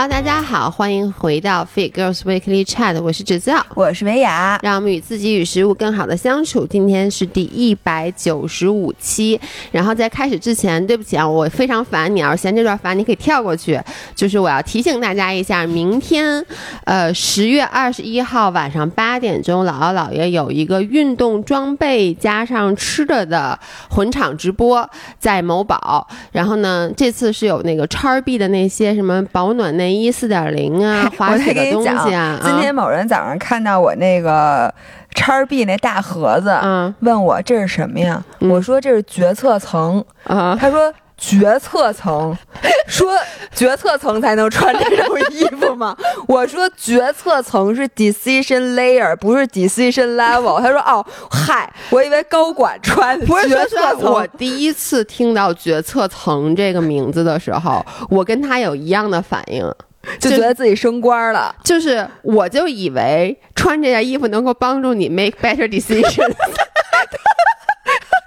好，大家。好，欢迎回到 Fit Girls Weekly Chat，我是芷造，我是维雅，让我们与自己与食物更好的相处。今天是第一百九十五期，然后在开始之前，对不起啊，我非常烦你，要是嫌这段烦，你可以跳过去。就是我要提醒大家一下，明天，呃，十月二十一号晚上八点钟，姥姥姥爷有一个运动装备加上吃的的混场直播，在某宝。然后呢，这次是有那个叉 B 的那些什么保暖。内衣四点零啊，滑雪的东西啊！今天某人早上看到我那个叉 B 那大盒子，嗯，问我这是什么呀？我说这是决策层啊。他说决策层，说决策层才能穿这种衣服吗？我说决策层是 decision layer，不是 decision level。他说哦，嗨，我以为高管穿。决策层。我第一次听到决策层这个名字的时候，我跟他有一样的反应。就觉得自己升官了，就是我就以为穿这件衣服能够帮助你 make better decisions，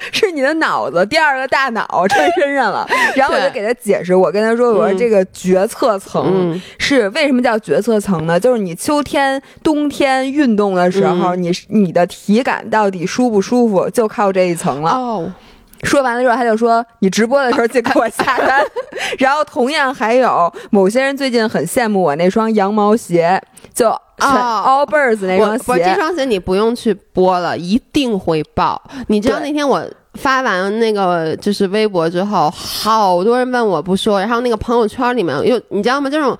是你的脑子第二个大脑 穿身上了。然后我就给他解释，我跟他说，我说这个决策层是为什么叫决策层呢？就是你秋天、冬天运动的时候，你你的体感到底舒不舒服，就靠这一层了。哦。说完了之后，他就说：“你直播的时候记给我下单。”然后同样还有某些人最近很羡慕我那双羊毛鞋，就 Allbirds 那双鞋。这双鞋你不用去播了，一定会爆。你知道那天我发完那个就是微博之后，好多人问我不说，然后那个朋友圈里面又你知道吗？这种。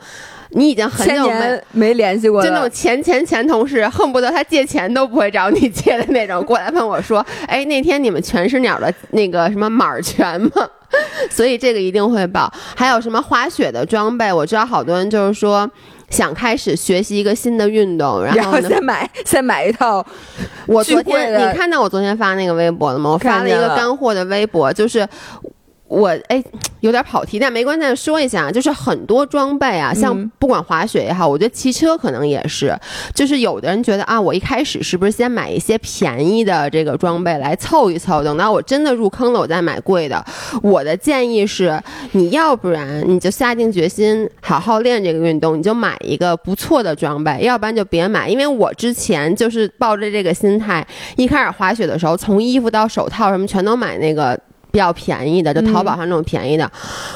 你已经很久没没联系过了，就那种前前前同事，恨不得他借钱都不会找你借的那种，过来问我说：“ 哎，那天你们全是鸟的那个什么码全吗？” 所以这个一定会报。还有什么滑雪的装备？我知道好多人就是说想开始学习一个新的运动，然后先买 先买一套。我昨天你看到我昨天发那个微博了吗？我发了一个干货的微博，就是。我哎，有点跑题，但没关系，说一下，就是很多装备啊，像不管滑雪也好，我觉得骑车可能也是，就是有的人觉得啊，我一开始是不是先买一些便宜的这个装备来凑一凑，等到我真的入坑了，我再买贵的。我的建议是，你要不然你就下定决心好好练这个运动，你就买一个不错的装备，要不然就别买。因为我之前就是抱着这个心态，一开始滑雪的时候，从衣服到手套什么全都买那个。比较便宜的，就淘宝上那种便宜的。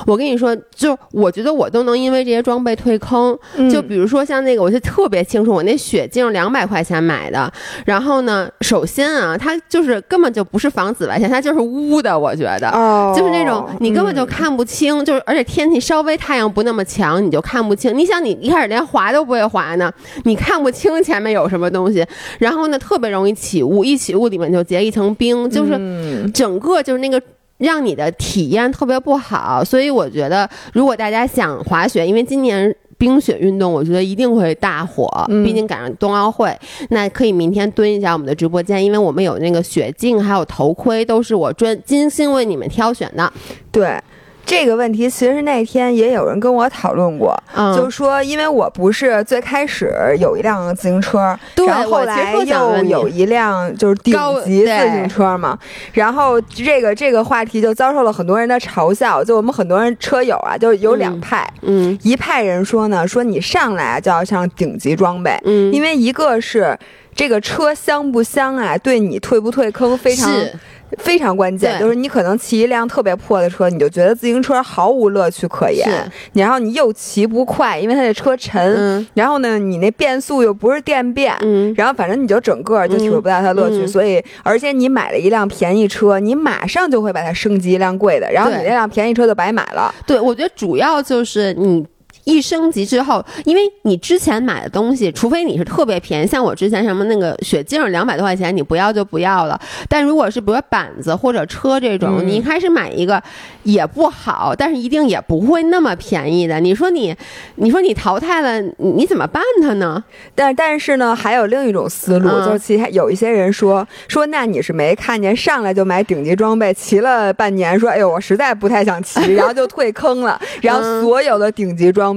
我跟你说，就我觉得我都能因为这些装备退坑。就比如说像那个，我就特别清楚，我那雪镜两百块钱买的。然后呢，首先啊，它就是根本就不是防紫外线，它就是污的。我觉得，就是那种你根本就看不清，就是而且天气稍微太阳不那么强，你就看不清。你想，你一开始连滑都不会滑呢，你看不清前面有什么东西。然后呢，特别容易起雾，一起雾里面就结一层冰，就是整个就是那个。让你的体验特别不好，所以我觉得，如果大家想滑雪，因为今年冰雪运动，我觉得一定会大火，毕竟赶上冬奥会，那可以明天蹲一下我们的直播间，因为我们有那个雪镜，还有头盔，都是我专精心为你们挑选的。对。这个问题其实那天也有人跟我讨论过，就说因为我不是最开始有一辆自行车，然后后来又有一辆就是顶级自行车嘛，然后这个这个话题就遭受了很多人的嘲笑。就我们很多人车友啊，就有两派，嗯，一派人说呢，说你上来就要上顶级装备，嗯，因为一个是这个车香不香啊，对你退不退坑非常。非常关键，就是你可能骑一辆特别破的车，你就觉得自行车毫无乐趣可言。然后你又骑不快，因为它这车沉。然后呢，你那变速又不是电变。然后反正你就整个就体会不到它乐趣。所以，而且你买了一辆便宜车，你马上就会把它升级一辆贵的，然后你那辆便宜车就白买了。对，我觉得主要就是你。一升级之后，因为你之前买的东西，除非你是特别便宜，像我之前什么那个雪镜两百多块钱，你不要就不要了。但如果是比如板子或者车这种，你一开始买一个也不好，但是一定也不会那么便宜的。你说你，你说你淘汰了，你怎么办它呢？但但是呢，还有另一种思路，就是其他有一些人说说，那你是没看见上来就买顶级装备，骑了半年，说哎呦我实在不太想骑，然后就退坑了，然后所有的顶级装。备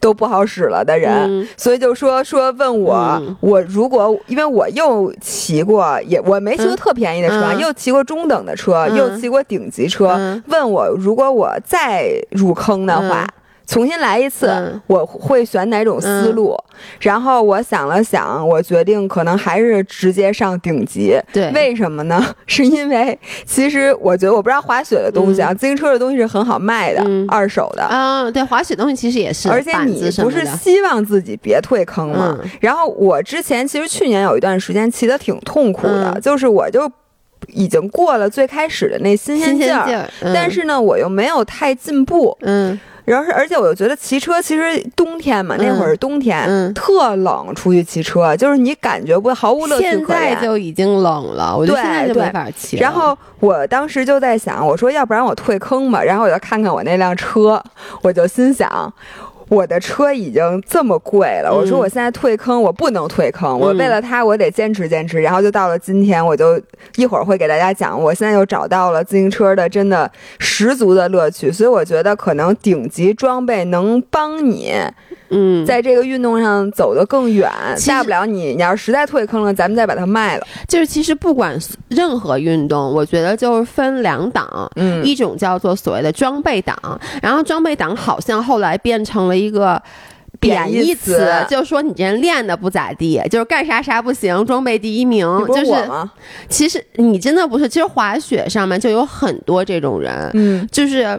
都不好使了的人，所以就说说问我，我如果因为我又骑过，也我没骑过特便宜的车，又骑过中等的车，又骑过顶级车，问我如果我再入坑的话。重新来一次，我会选哪种思路？然后我想了想，我决定可能还是直接上顶级。对，为什么呢？是因为其实我觉得，我不知道滑雪的东西啊，自行车的东西是很好卖的，二手的。嗯，对，滑雪东西其实也是。而且你不是希望自己别退坑吗？然后我之前其实去年有一段时间骑的挺痛苦的，就是我就。已经过了最开始的那新鲜劲儿，但是呢，我又没有太进步。嗯，然后是，而且我又觉得骑车其实冬天嘛，那会儿是冬天，特冷，出去骑车就是你感觉不毫无乐趣可言。现在就已经冷了，我就现在就没法骑。然后我当时就在想，我说要不然我退坑吧。然后我就看看我那辆车，我就心想。我的车已经这么贵了，我说我现在退坑，我不能退坑，我为了它，我得坚持坚持。然后就到了今天，我就一会儿会给大家讲，我现在又找到了自行车的真的十足的乐趣。所以我觉得可能顶级装备能帮你。嗯，在这个运动上走得更远，大不了你你要是实在退坑了，咱们再把它卖了。就是其实不管任何运动，我觉得就是分两档，嗯，一种叫做所谓的装备档，然后装备档好像后来变成了一个贬义词，就说你这人练的不咋地，就是干啥啥不行，装备第一名，就是其实你真的不是，其实滑雪上面就有很多这种人，嗯，就是。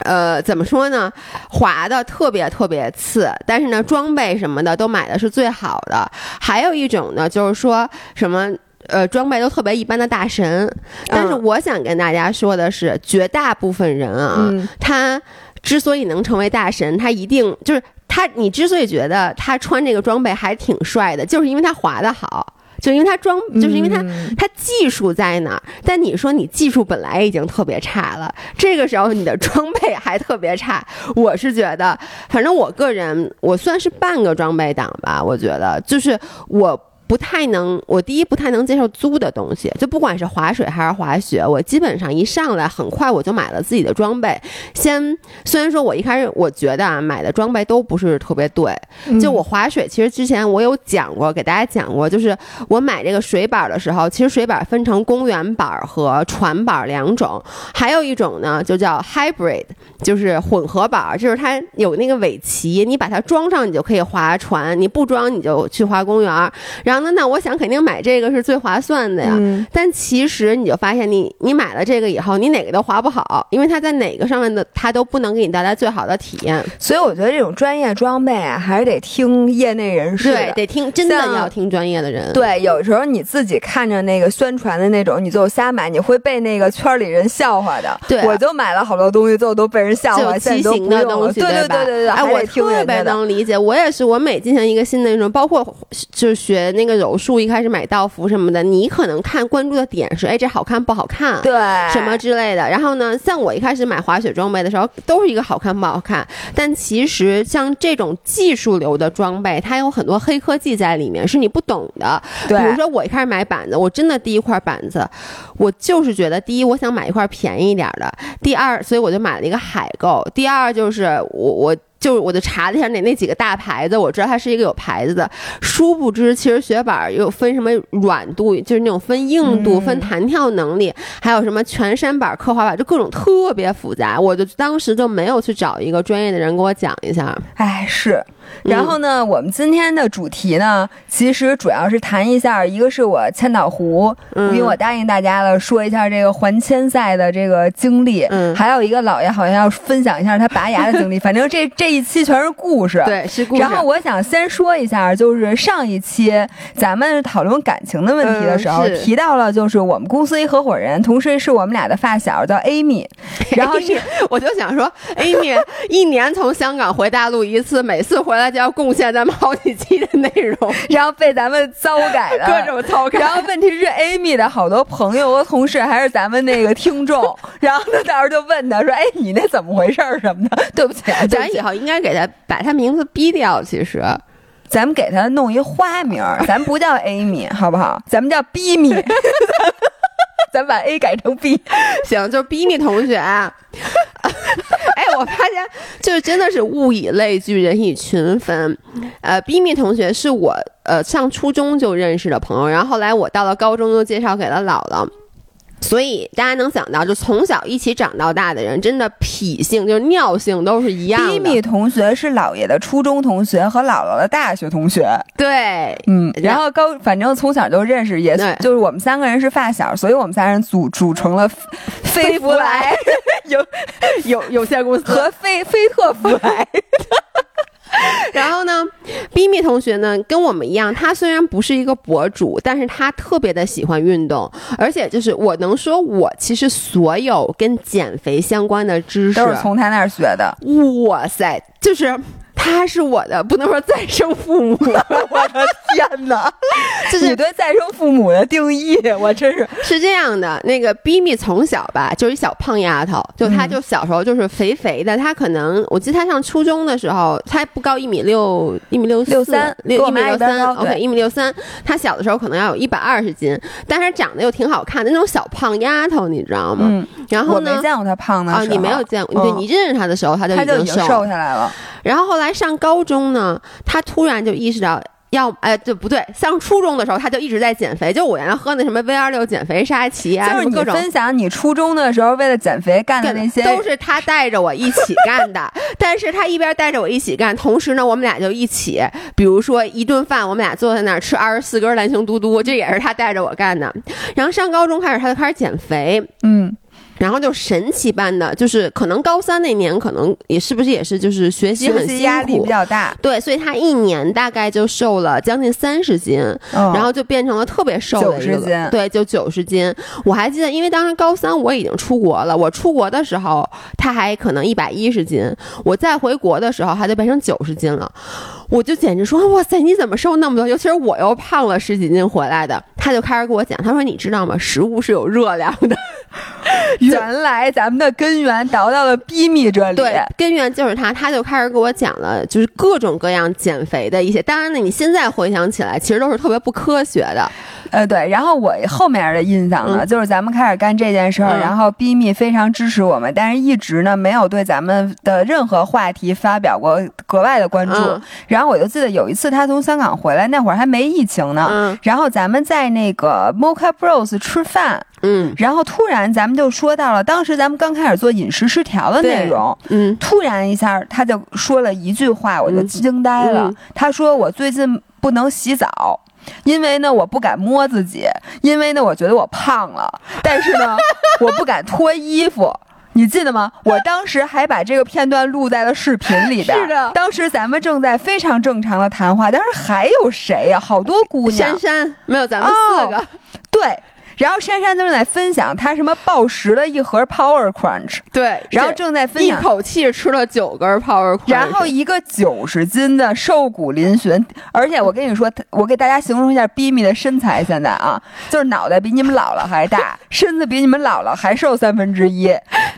呃，怎么说呢？滑的特别特别次，但是呢，装备什么的都买的是最好的。还有一种呢，就是说什么呃，装备都特别一般的大神。但是我想跟大家说的是，绝大部分人啊，他之所以能成为大神，他一定就是他，你之所以觉得他穿这个装备还挺帅的，就是因为他滑的好。就因为他装，就是因为他他技术在哪儿？但你说你技术本来已经特别差了，这个时候你的装备还特别差，我是觉得，反正我个人我算是半个装备党吧，我觉得就是我。不太能，我第一不太能接受租的东西，就不管是滑水还是滑雪，我基本上一上来很快我就买了自己的装备。先虽然说我一开始我觉得啊买的装备都不是特别对，就我滑水其实之前我有讲过，给大家讲过，就是我买这个水板的时候，其实水板分成公园板和船板两种，还有一种呢就叫 hybrid，就是混合板，就是它有那个尾鳍，你把它装上你就可以划船，你不装你就去划公园，然后。那那我想肯定买这个是最划算的呀，但其实你就发现你你买了这个以后，你哪个都划不好，因为它在哪个上面的它都不能给你带来最好的体验。所以我觉得这种专业装备啊，还是得听业内人士，对，得听真的要听专业的人。对，有时候你自己看着那个宣传的那种，你就瞎买，你会被那个圈里人笑话的。对，我就买了好多东西，最后都被人笑话。畸形的东西，对对对对对，哎，我特别能理解，我也是，我每进行一个新的那种，包括就是学那个柔术，一开始。买道服什么的，你可能看关注的点是，哎，这好看不好看？对，什么之类的。然后呢，像我一开始买滑雪装备的时候，都是一个好看不好看。但其实像这种技术流的装备，它有很多黑科技在里面，是你不懂的。对，比如说我一开始买板子，我真的第一块板子，我就是觉得，第一，我想买一块便宜一点的；第二，所以我就买了一个海购；第二，就是我我。就是我就查了一下那那几个大牌子，我知道它是一个有牌子的。殊不知，其实雪板又分什么软度，就是那种分硬度、分弹跳能力，还有什么全身板、刻滑板，就各种特别复杂。我就当时就没有去找一个专业的人给我讲一下。哎，是。然后呢，我们今天的主题呢，其实主要是谈一下，一个是我千岛湖，因为我答应大家了，说一下这个环千赛的这个经历。嗯，还有一个姥爷好像要分享一下他拔牙的经历。反正这这一期全是故事，对，是故事。然后我想先说一下，就是上一期咱们讨论感情的问题的时候，提到了就是我们公司一合伙人，同时是我们俩的发小，叫 Amy。然后是我就想说，Amy 一年从香港回大陆一次，每次回。回来就要贡献咱们好几期的内容，然后被咱们糟改的 各种糟改。然后问题是，Amy 的好多朋友和同事还是咱们那个听众，然后他到时候就问他说：“哎，你那怎么回事儿什么的？” 对不起，咱以后应该给他把他名字逼掉。其实，咱们给他弄一花名，咱不叫 Amy 好不好？咱们叫 B 米。咱把 A 改成 B，行，就是 B 米同学。哎，我发现 就是真的是物以类聚，人以群分。呃，B 米同学是我呃上初中就认识的朋友，然后后来我到了高中又介绍给了姥姥。所以大家能想到，就从小一起长到大的人，真的脾性就是尿性都是一样的。咪咪同学是姥爷的初中同学和姥姥的大学同学。对，嗯，然后高，反正从小就认识，也就是我们三个人是发小，所以我们三人组组成了飞福来 有有有限公司和飞飞特福来。然后呢，，Bimi 同学呢跟我们一样，他虽然不是一个博主，但是他特别的喜欢运动，而且就是我能说，我其实所有跟减肥相关的知识都是从他那儿学的。哇塞，就是。他是我的，不能说再生父母。我的天哪！就是你对再生父母的定义，我真是是这样的。那个 B 咪从小吧，就是一小胖丫头，就她就小时候就是肥肥的。她可能我记得她上初中的时候，她不高一米六，一米六六三，六一米六三。OK，一米六三。她小的时候可能要有一百二十斤，但是长得又挺好看的那种小胖丫头，你知道吗？嗯。然后呢？我没见过她胖的啊，你没有见过？对你认识她的时候，她就已经瘦下来了。然后后来上高中呢，他突然就意识到要，哎，对不对？上初中的时候他就一直在减肥，就我原来喝那什么 V 二六减肥沙琪啊，就是你分享你初中的时候为了减肥干的那些，都是他带着我一起干的。但是他一边带着我一起干，同时呢，我们俩就一起，比如说一顿饭，我们俩坐在那儿吃二十四根蓝星嘟嘟，这也是他带着我干的。然后上高中开始，他就开始减肥，嗯。然后就神奇般的，就是可能高三那年，可能也是不是也是就是学习很辛苦，压力比较大，对，所以他一年大概就瘦了将近三十斤，然后就变成了特别瘦的一个，对，就九十斤。我还记得，因为当时高三我已经出国了，我出国的时候他还可能一百一十斤，我再回国的时候他就变成九十斤了，我就简直说哇塞，你怎么瘦那么多？尤其是我又胖了十几斤回来的，他就开始给我讲，他说你知道吗？食物是有热量的。原来咱们的根源倒到了逼咪这里，对，根源就是他，他就开始给我讲了，就是各种各样减肥的一些。当然呢，你现在回想起来，其实都是特别不科学的。呃，对，然后我后面的印象呢，就是咱们开始干这件事儿，然后 B 蜜非常支持我们，但是一直呢没有对咱们的任何话题发表过格外的关注。然后我就记得有一次他从香港回来，那会儿还没疫情呢，然后咱们在那个 Mocha Bros 吃饭，嗯，然后突然咱们就说到了当时咱们刚开始做饮食失调的内容，嗯，突然一下他就说了一句话，我就惊呆了。他说我最近不能洗澡。因为呢，我不敢摸自己，因为呢，我觉得我胖了。但是呢，我不敢脱衣服，你记得吗？我当时还把这个片段录在了视频里边。是的，当时咱们正在非常正常的谈话，但是还有谁呀？好多姑娘。珊珊，没有咱们四个。对。然后珊珊正在分享她什么暴食了一盒 Power Crunch，对，然后正在分享一口气吃了九根 Power Crunch，然后一个九十斤的瘦骨嶙峋，而且我跟你说，我给大家形容一下 Bimi 的身材，现在啊，就是脑袋比你们姥姥还大，身子比你们姥姥还瘦三分之一，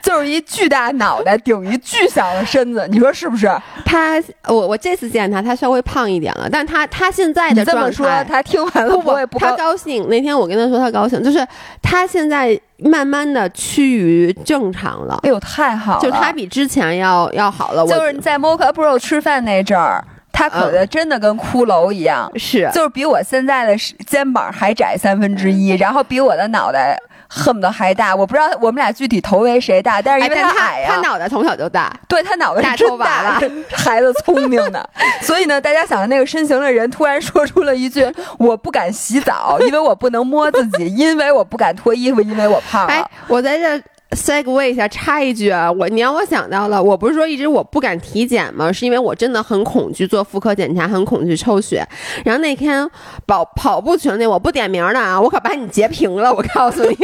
就是一巨大脑袋顶一巨小的身子，你说是不是？他，我我这次见他，他稍微胖一点了，但他他现在的状态，他听完了不会不他高兴。那天我跟他说他高兴。就是他现在慢慢的趋于正常了，哎呦，太好了！就他比之前要要好了。就是在 Mocha Bro 吃饭那阵儿，他可的真的跟骷髅一样，是，就是比我现在的肩膀还窄三分之一，然后比我的脑袋。恨不得还大，我不知道我们俩具体头围谁大，但是因为他矮呀，他脑袋从小就大，对他脑袋是真大，孩子聪明的，所以呢，大家想那个身形的人突然说出了一句：“ 我不敢洗澡，因为我不能摸自己，因为我不敢脱衣服，因为我胖了。”哎，我在这。Segue 一下，插一句啊，我你让我想到了，我不是说一直我不敢体检吗？是因为我真的很恐惧做妇科检查，很恐惧抽血。然后那天跑跑步群里，我不点名的啊，我可把你截屏了，我告诉你，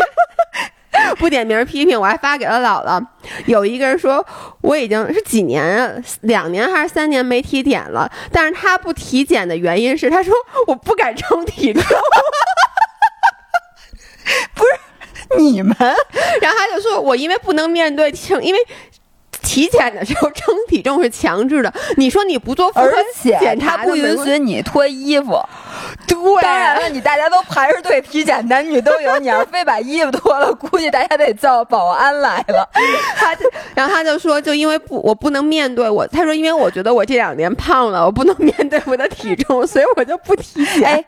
不点名批评，我还发给了姥姥。有一个人说我已经是几年，两年还是三年没体检了，但是他不体检的原因是，他说我不敢称体重，不是。你们，然后他就说：“我因为不能面对称，因为体检的时候 称体重是强制的。你说你不做妇科检查，不允许你脱衣服。对，当然了，你大家都排着队体检，男女都有。你要非把衣服脱了，估计大家得叫保安来了。他就，然后他就说，就因为不，我不能面对我。他说，因为我觉得我这两年胖了，我不能面对我的体重，所以我就不体检。”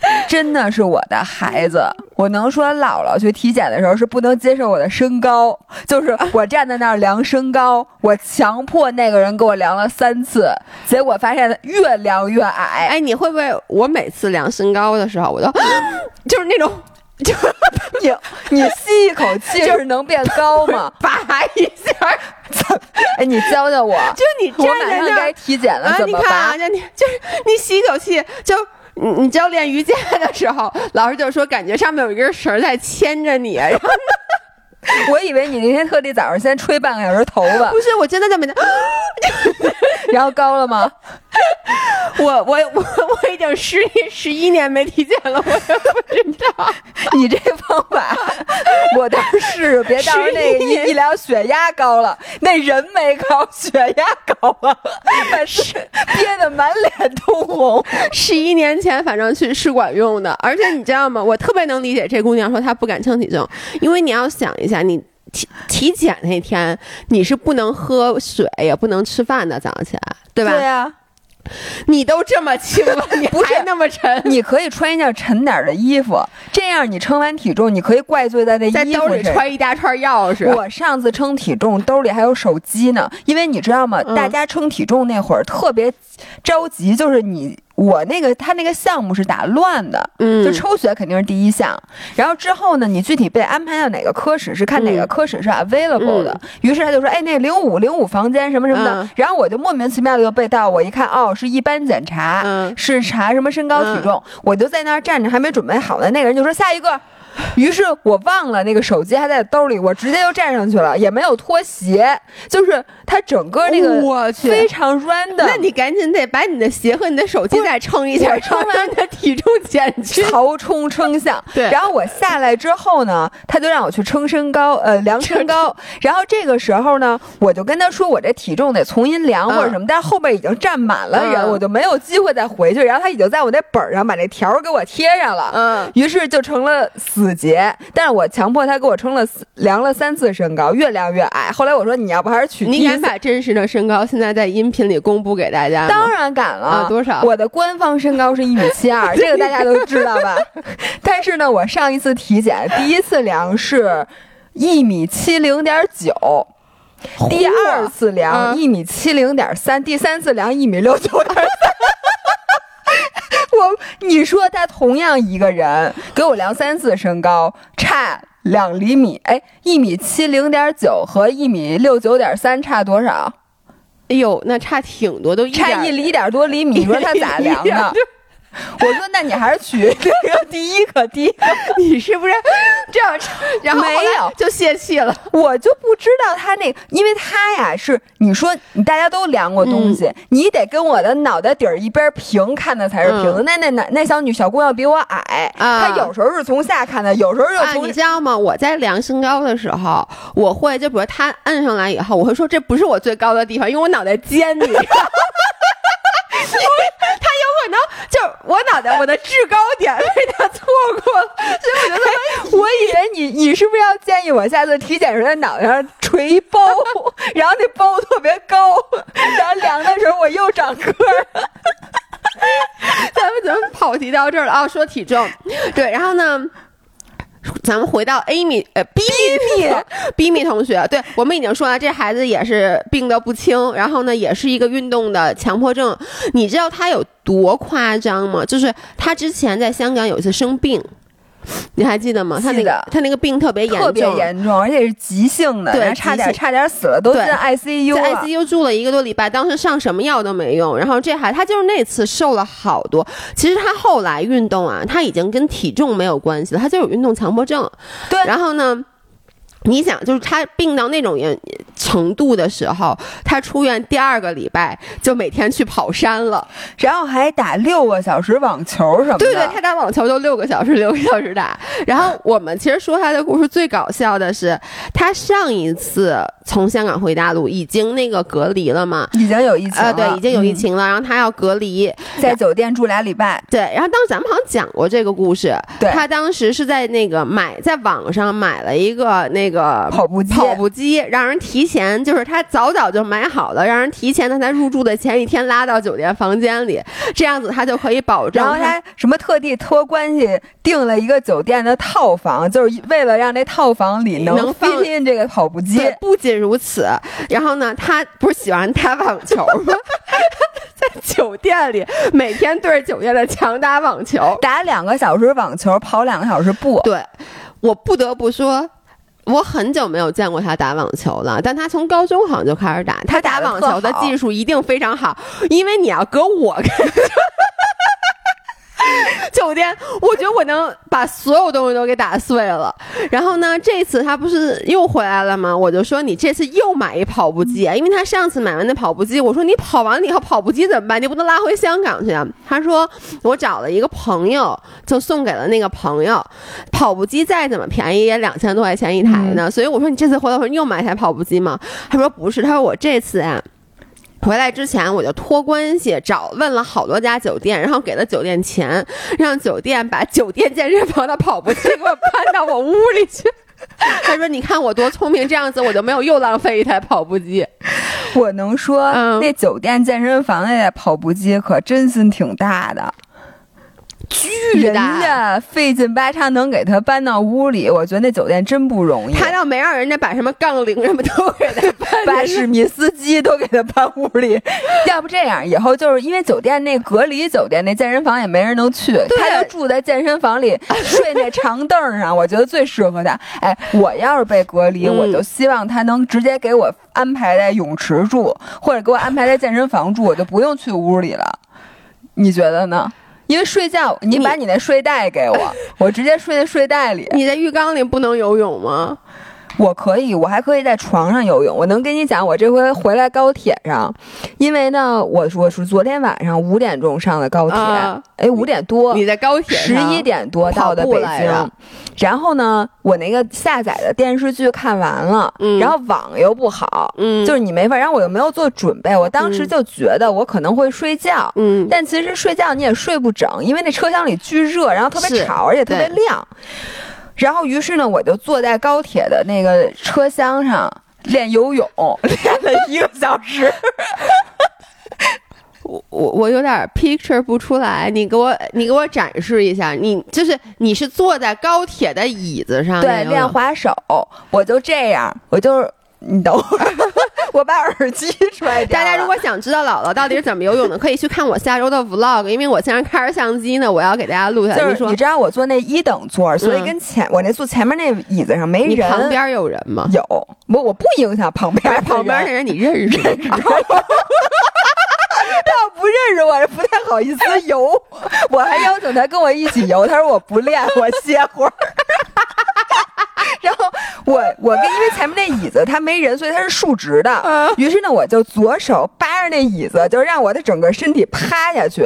真的是我的孩子。我能说姥姥去体检的时候是不能接受我的身高，就是我站在那儿量身高，我强迫那个人给我量了三次，结果发现越量越矮。哎，你会不会我每次量身高的时候，我都 就是那种。就你你吸一口气就是能变高吗？拔一下，哎，你教教我。就你站在那该体检了，怎么拔？就你就是你吸一口气，就你你教练瑜伽的时候，老师就说感觉上面有一根绳在牵着你。然 后我以为你那天特地早上先吹半个小时头发。不是，我真的就没那。然后高了吗？我我我我已经十十一年没体检了，我也不知道。你这方法，我倒是别到时候那个一量血压高了，那人没高，血压高了，是憋得满脸通红。十一年前反正去是管用的，而且你知道吗？我特别能理解这姑娘说她不敢称体重，因为你要想一下你。体体检那天你是不能喝水也不能吃饭的，早上起来，对吧？对呀，你都这么轻了，你还那么沉？你可以穿一件沉点的衣服，这样你称完体重，你可以怪罪在那衣服在兜里揣一大串钥匙。我上次称体重，兜里还有手机呢，因为你知道吗？大家称体重那会儿特别着急，就是你。我那个他那个项目是打乱的，嗯，就抽血肯定是第一项，然后之后呢，你具体被安排到哪个科室是看哪个科室是 available 的，于是他就说，哎，那零五零五房间什么什么的，然后我就莫名其妙的就被到，我一看，哦，是一般检查，是查什么身高体重，我就在那儿站着，还没准备好呢，那个人就说下一个。于是我忘了那个手机还在兜里，我直接就站上去了，也没有脱鞋，就是它整个那个我去非常 random。那你赶紧得把你的鞋和你的手机再称一下，称完你的体重减去，曹冲称象。对，然后我下来之后呢，他就让我去称身高，呃，量身高。然后这个时候呢，我就跟他说我这体重得重新量或者什么，但是后边已经站满了人，我就没有机会再回去。然后他已经在我那本上把那条给我贴上了，嗯，于是就成了死。死结，但是我强迫他给我称了量了三次身高，越量越矮。后来我说你要不还是取，你敢把真实的身高现在在音频里公布给大家？当然敢了，多少？我的官方身高是一米七二，这个大家都知道吧？但是呢，我上一次体检第一次量是一米七零点九，第二次量一米七零点三，第三次量一米六九点三。我，你说他同样一个人给我量三次身高，差两厘米，哎，一米七零点九和一米六九点三差多少？哎呦，那差挺多，都差一厘 点多厘米，你说他咋量的？我说，那你还是取那个 第一个第一个，你是不是这样？然后没有就泄气了。我就不知道他那个，因为他呀是你说你大家都量过东西，你得跟我的脑袋底儿一边平看的才是平的。那那那那小女小姑娘比我矮，她有时候是从下看的，有时候又从。你知道吗？我在量身高的时候，我会就比如她摁上来以后，我会说这不是我最高的地方，因为我脑袋尖，你。他有可能就我脑袋，我的制高点被他错过了，所以我觉得，我以为你你是不是要建议我下次体检时候在脑袋上捶一包，然后那包特别高，然后量的时候我又长个儿。咱们怎么跑题到这儿了啊？说体重，对，然后呢？咱们回到 Amy，呃，Bimi 同学，对我们已经说了，这孩子也是病得不轻，然后呢，也是一个运动的强迫症。你知道他有多夸张吗？就是他之前在香港有一次生病。你还记得吗？他那个他那个病特别严重，特别严重，而且是急性的，对，差点差点死了，都进 ICU，在 ICU 住了一个多礼拜，当时上什么药都没用。然后这还他就是那次瘦了好多。其实他后来运动啊，他已经跟体重没有关系了，他就有运动强迫症。对，然后呢？你想，就是他病到那种程度的时候，他出院第二个礼拜就每天去跑山了，然后还打六个小时网球什么的。对对，他打网球都六个小时，六个小时打。然后我们其实说他的故事最搞笑的是，他上一次从香港回大陆已经那个隔离了嘛，已经有疫情了，对，已经有疫情了。然后他要隔离，在酒店住俩礼拜。对，然后当时咱们好像讲过这个故事。对，他当时是在那个买在网上买了一个那。个跑步机，跑步机让人提前，就是他早早就买好了，让人提前在他入住的前一天拉到酒店房间里，这样子他就可以保证。然后他什么特地托关系订了一个酒店的套房，就是为了让这套房里能放进这个跑步机。不仅如此，然后呢，他不是喜欢打网球吗？在酒店里每天对着酒店的墙打网球，打两个小时网球，跑两个小时步。对，我不得不说，我很久没有见过他打网球了。但他从高中好像就开始打，他打网球的技术一定非常好，因为你要搁我。酒店，我觉得我能把所有东西都给打碎了。然后呢，这次他不是又回来了吗？我就说你这次又买一跑步机，因为他上次买完那跑步机，我说你跑完了以后跑步机怎么办？你不能拉回香港去啊？他说我找了一个朋友，就送给了那个朋友。跑步机再怎么便宜也两千多块钱一台呢，所以我说你这次回来又买一台跑步机吗？他说不是，他说我这次呀。回来之前我就托关系找问了好多家酒店，然后给了酒店钱，让酒店把酒店健身房的跑步机给我搬到我屋里去。他说：“你看我多聪明，这样子我就没有又浪费一台跑步机。”我能说，那酒店健身房那跑步机可真心挺大的。巨大，人家费劲巴叉能给他搬到屋里，我觉得那酒店真不容易。他倒没让人家把什么杠铃什么都给他搬，把史密斯机都给他搬屋里。要不这样，以后就是因为酒店那隔离酒店那健身房也没人能去，他就住在健身房里睡那长凳上，我觉得最适合他。哎，我要是被隔离，我就希望他能直接给我安排在泳池住，或者给我安排在健身房住，我就不用去屋里了。你觉得呢？因为睡觉，你把你那睡袋给我，我直接睡在睡袋里。你在浴缸里不能游泳吗？我可以，我还可以在床上游泳。我能跟你讲，我这回回来高铁上，因为呢，我我是昨天晚上五点钟上的高铁，哎，五点多，你在高铁十一点多到的北京，然后呢，我那个下载的电视剧看完了，然后网又不好，嗯，就是你没法，然后我又没有做准备，我当时就觉得我可能会睡觉，嗯，但其实睡觉你也睡不整，因为那车厢里巨热，然后特别吵，而且特别亮。然后，于是呢，我就坐在高铁的那个车厢上练游泳，练了一个小时。我我我有点 picture 不出来，你给我你给我展示一下，你就是你是坐在高铁的椅子上对练滑手，我就这样，我就。你等会儿，我把耳机摔掉。大家如果想知道姥姥到底是怎么游泳的，可以去看我下周的 vlog，因为我现在开着相机呢，我要给大家录下来。就是你知道我坐那一等座，所以跟前我那坐前面那椅子上没人。旁边有人吗？有，我我不影响旁边旁边那人，你认识？他不认识我，不太好意思游。我还邀请他跟我一起游，他说我不练，我歇会儿。然后我我跟因为前面那椅子它没人，所以它是竖直的。于是呢，我就左手扒着那椅子，就让我的整个身体趴下去，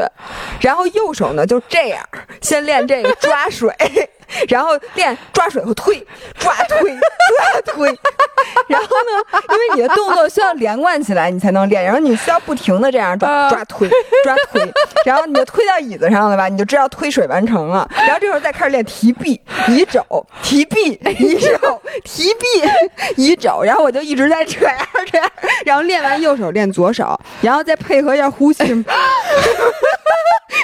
然后右手呢就这样先练这个抓水。然后练抓水和推，抓推，抓推。然后呢，因为你的动作需要连贯起来，你才能练。然后你需要不停的这样抓抓推，抓推。然后你就推到椅子上了吧，你就知道推水完成了。然后这时候再开始练提臂、移肘、提臂、移肘、提臂、移肘。然后我就一直在这样这样。然后练完右手练左手，然后再配合一下呼吸。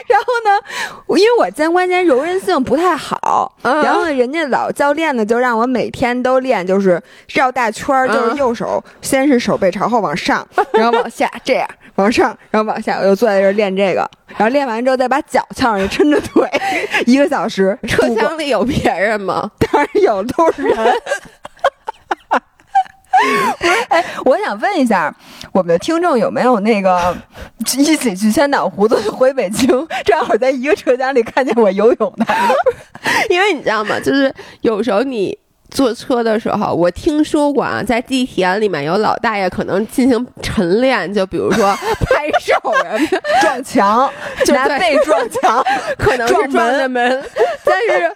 然后呢，因为我肩关节柔韧性不太好。然后呢，人家老教练呢就让我每天都练，就是绕大圈儿，就是右手先是手背朝后往上，然后往下这样往上，然后往下，我就坐在这儿练这个。然后练完之后再把脚翘上去抻着腿，一个小时。车厢里有别人吗？当然有，都是人。不是，哎，我想问一下，我们的听众有没有那个 一起去千岛湖子回北京，正好在一个车厢里看见我游泳的？因为你知道吗？就是有时候你坐车的时候，我听说过啊，在地铁里面有老大爷可能进行晨练，就比如说拍手啊、撞墙，就拿背撞墙，可能是撞的门，但是。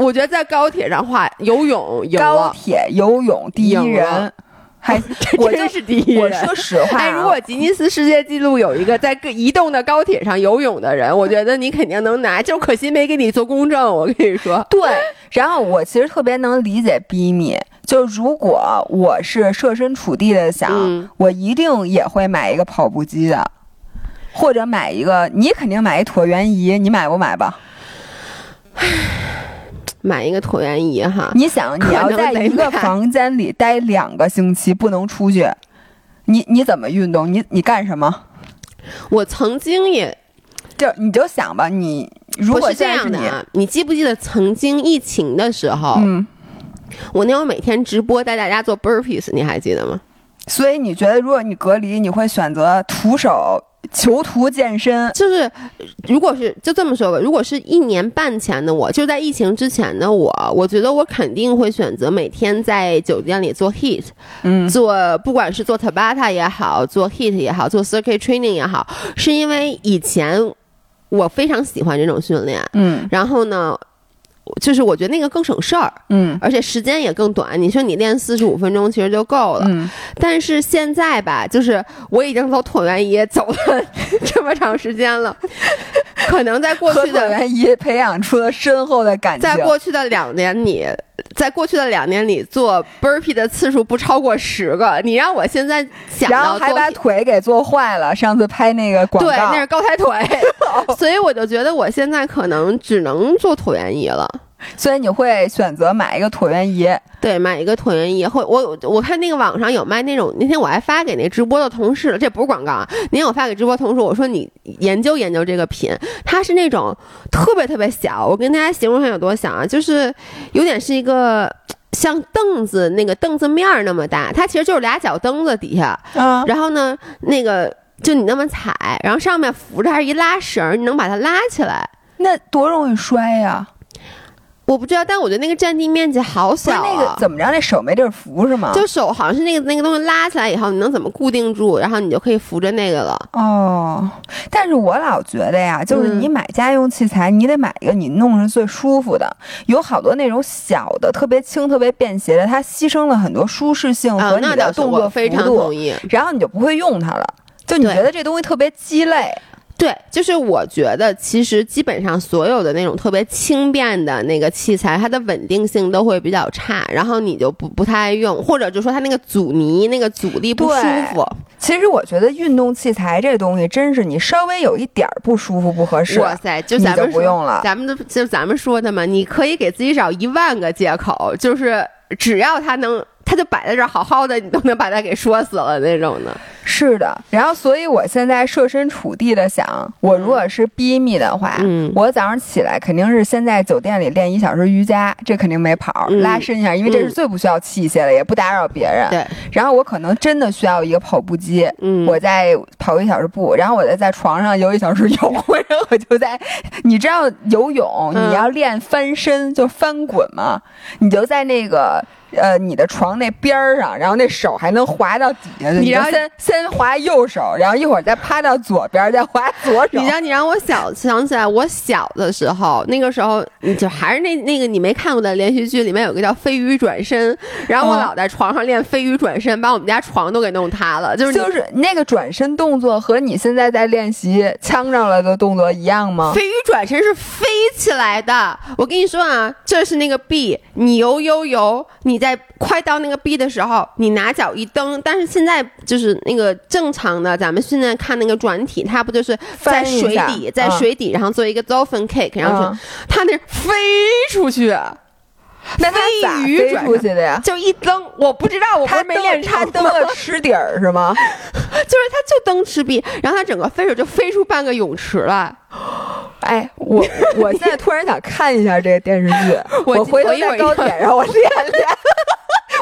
我觉得在高铁上画游泳，高铁游泳第一人，还 我真是第一人。我说实话，哎，如果吉尼斯世界纪录有一个在移动的高铁上游泳的人，我觉得你肯定能拿。就可惜没给你做公证，我跟你说。对，然后我其实特别能理解 b 米。就如果我是设身处地的想，我一定也会买一个跑步机的，或者买一个，你肯定买一椭圆仪，你买不买吧？买一个椭圆仪哈，你想你要在一个房间里待两个星期不能出去，你你怎么运动？你你干什么？我曾经也，就你就想吧，你如果是这样的，你记不记得曾经疫情的时候，嗯，我那会每天直播带大家做 burpees，你还记得吗？所以你觉得，如果你隔离，你会选择徒手？囚徒健身。就是，如果是就这么说吧，如果是一年半前的我，就在疫情之前的我，我觉得我肯定会选择每天在酒店里做 heat，嗯，做不管是做 tabata 也好，做 heat 也好，做 circuit training 也好，是因为以前我非常喜欢这种训练，嗯，然后呢。就是我觉得那个更省事儿，嗯，而且时间也更短。你说你练四十五分钟其实就够了，嗯。但是现在吧，就是我已经从椭圆仪走了 这么长时间了，可能在过去的培养出了深厚的感情。在过去的两年里，在过去的两年里做 burpee 的次数不超过十个。你让我现在想，然后还把腿给做坏了。上次拍那个广告，对，那是高抬腿，所以我就觉得我现在可能只能做椭圆仪了。所以你会选择买一个椭圆仪，对，买一个椭圆仪。会我我看那个网上有卖那种，那天我还发给那直播的同事了，这不是广告啊。那天我发给直播同事，我说你研究研究这个品，它是那种特别特别小。我跟大家形容一下有多小啊，就是有点是一个像凳子那个凳子面儿那么大，它其实就是俩脚蹬子底下，嗯，然后呢，那个就你那么踩，然后上面扶着还是一拉绳，你能把它拉起来，那多容易摔呀。我不知道，但我觉得那个占地面积好小啊！那个怎么着？那手没地儿扶是吗？就手好像是那个那个东西拉起来以后，你能怎么固定住？然后你就可以扶着那个了。哦，但是我老觉得呀，就是你买家用器材，你得买一个你弄着最舒服的。有好多那种小的、特别轻、特别便携的，它牺牲了很多舒适性和你的动作非常同意。然后你就不会用它了，就你觉得这东西特别鸡肋。对，就是我觉得其实基本上所有的那种特别轻便的那个器材，它的稳定性都会比较差，然后你就不不太爱用，或者就说它那个阻尼、那个阻力不舒服。其实我觉得运动器材这东西真是你稍微有一点儿不舒服、不合适，哇塞，就咱们不用了。咱们的就咱们说的嘛，你可以给自己找一万个借口，就是只要它能。它就摆在这儿好好的，你都能把它给说死了那种的。是的，然后所以我现在设身处地的想，我如果是逼密的话，嗯，我早上起来肯定是先在酒店里练一小时瑜伽，这肯定没跑，拉伸一下，因为这是最不需要器械的，也不打扰别人。对。然后我可能真的需要一个跑步机，嗯，我再跑一小时步，然后我再在床上游一小时泳，然后我就在，你知道游泳你要练翻身就翻滚嘛，你就在那个。呃，你的床那边儿上，然后那手还能滑到底下去。你要先先滑右手，然后一会儿再趴到左边，再滑左手。你让 你让我小想起来，我小的时候，那个时候你就还是那那个你没看过的连续剧里面有个叫飞鱼转身，然后我老在床上练飞鱼转身，把我们家床都给弄塌了。就是就是那个转身动作和你现在在练习呛上了的动作一样吗？飞鱼转身是飞起来的。我跟你说啊，这是那个 B，你游游游，你。在快到那个 B 的时候，你拿脚一蹬，但是现在就是那个正常的，咱们现在看那个转体，它不就是在水底，在水底，然后做一个 dolphin kick，然后它那飞出去，那他咋飞出去的呀？就一蹬，我不知道，我不是没练成，蹬了 池底儿是吗？就是他就蹬池壁然后他整个飞手就飞出半个泳池来。哎，我我现在突然想看一下这个电视剧，我回头在高铁上我练练，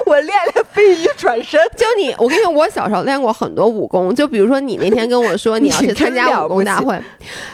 我练练飞鱼转身。就你，我跟你说，我小时候练过很多武功。就比如说，你那天跟我说 你要去参加武功大会，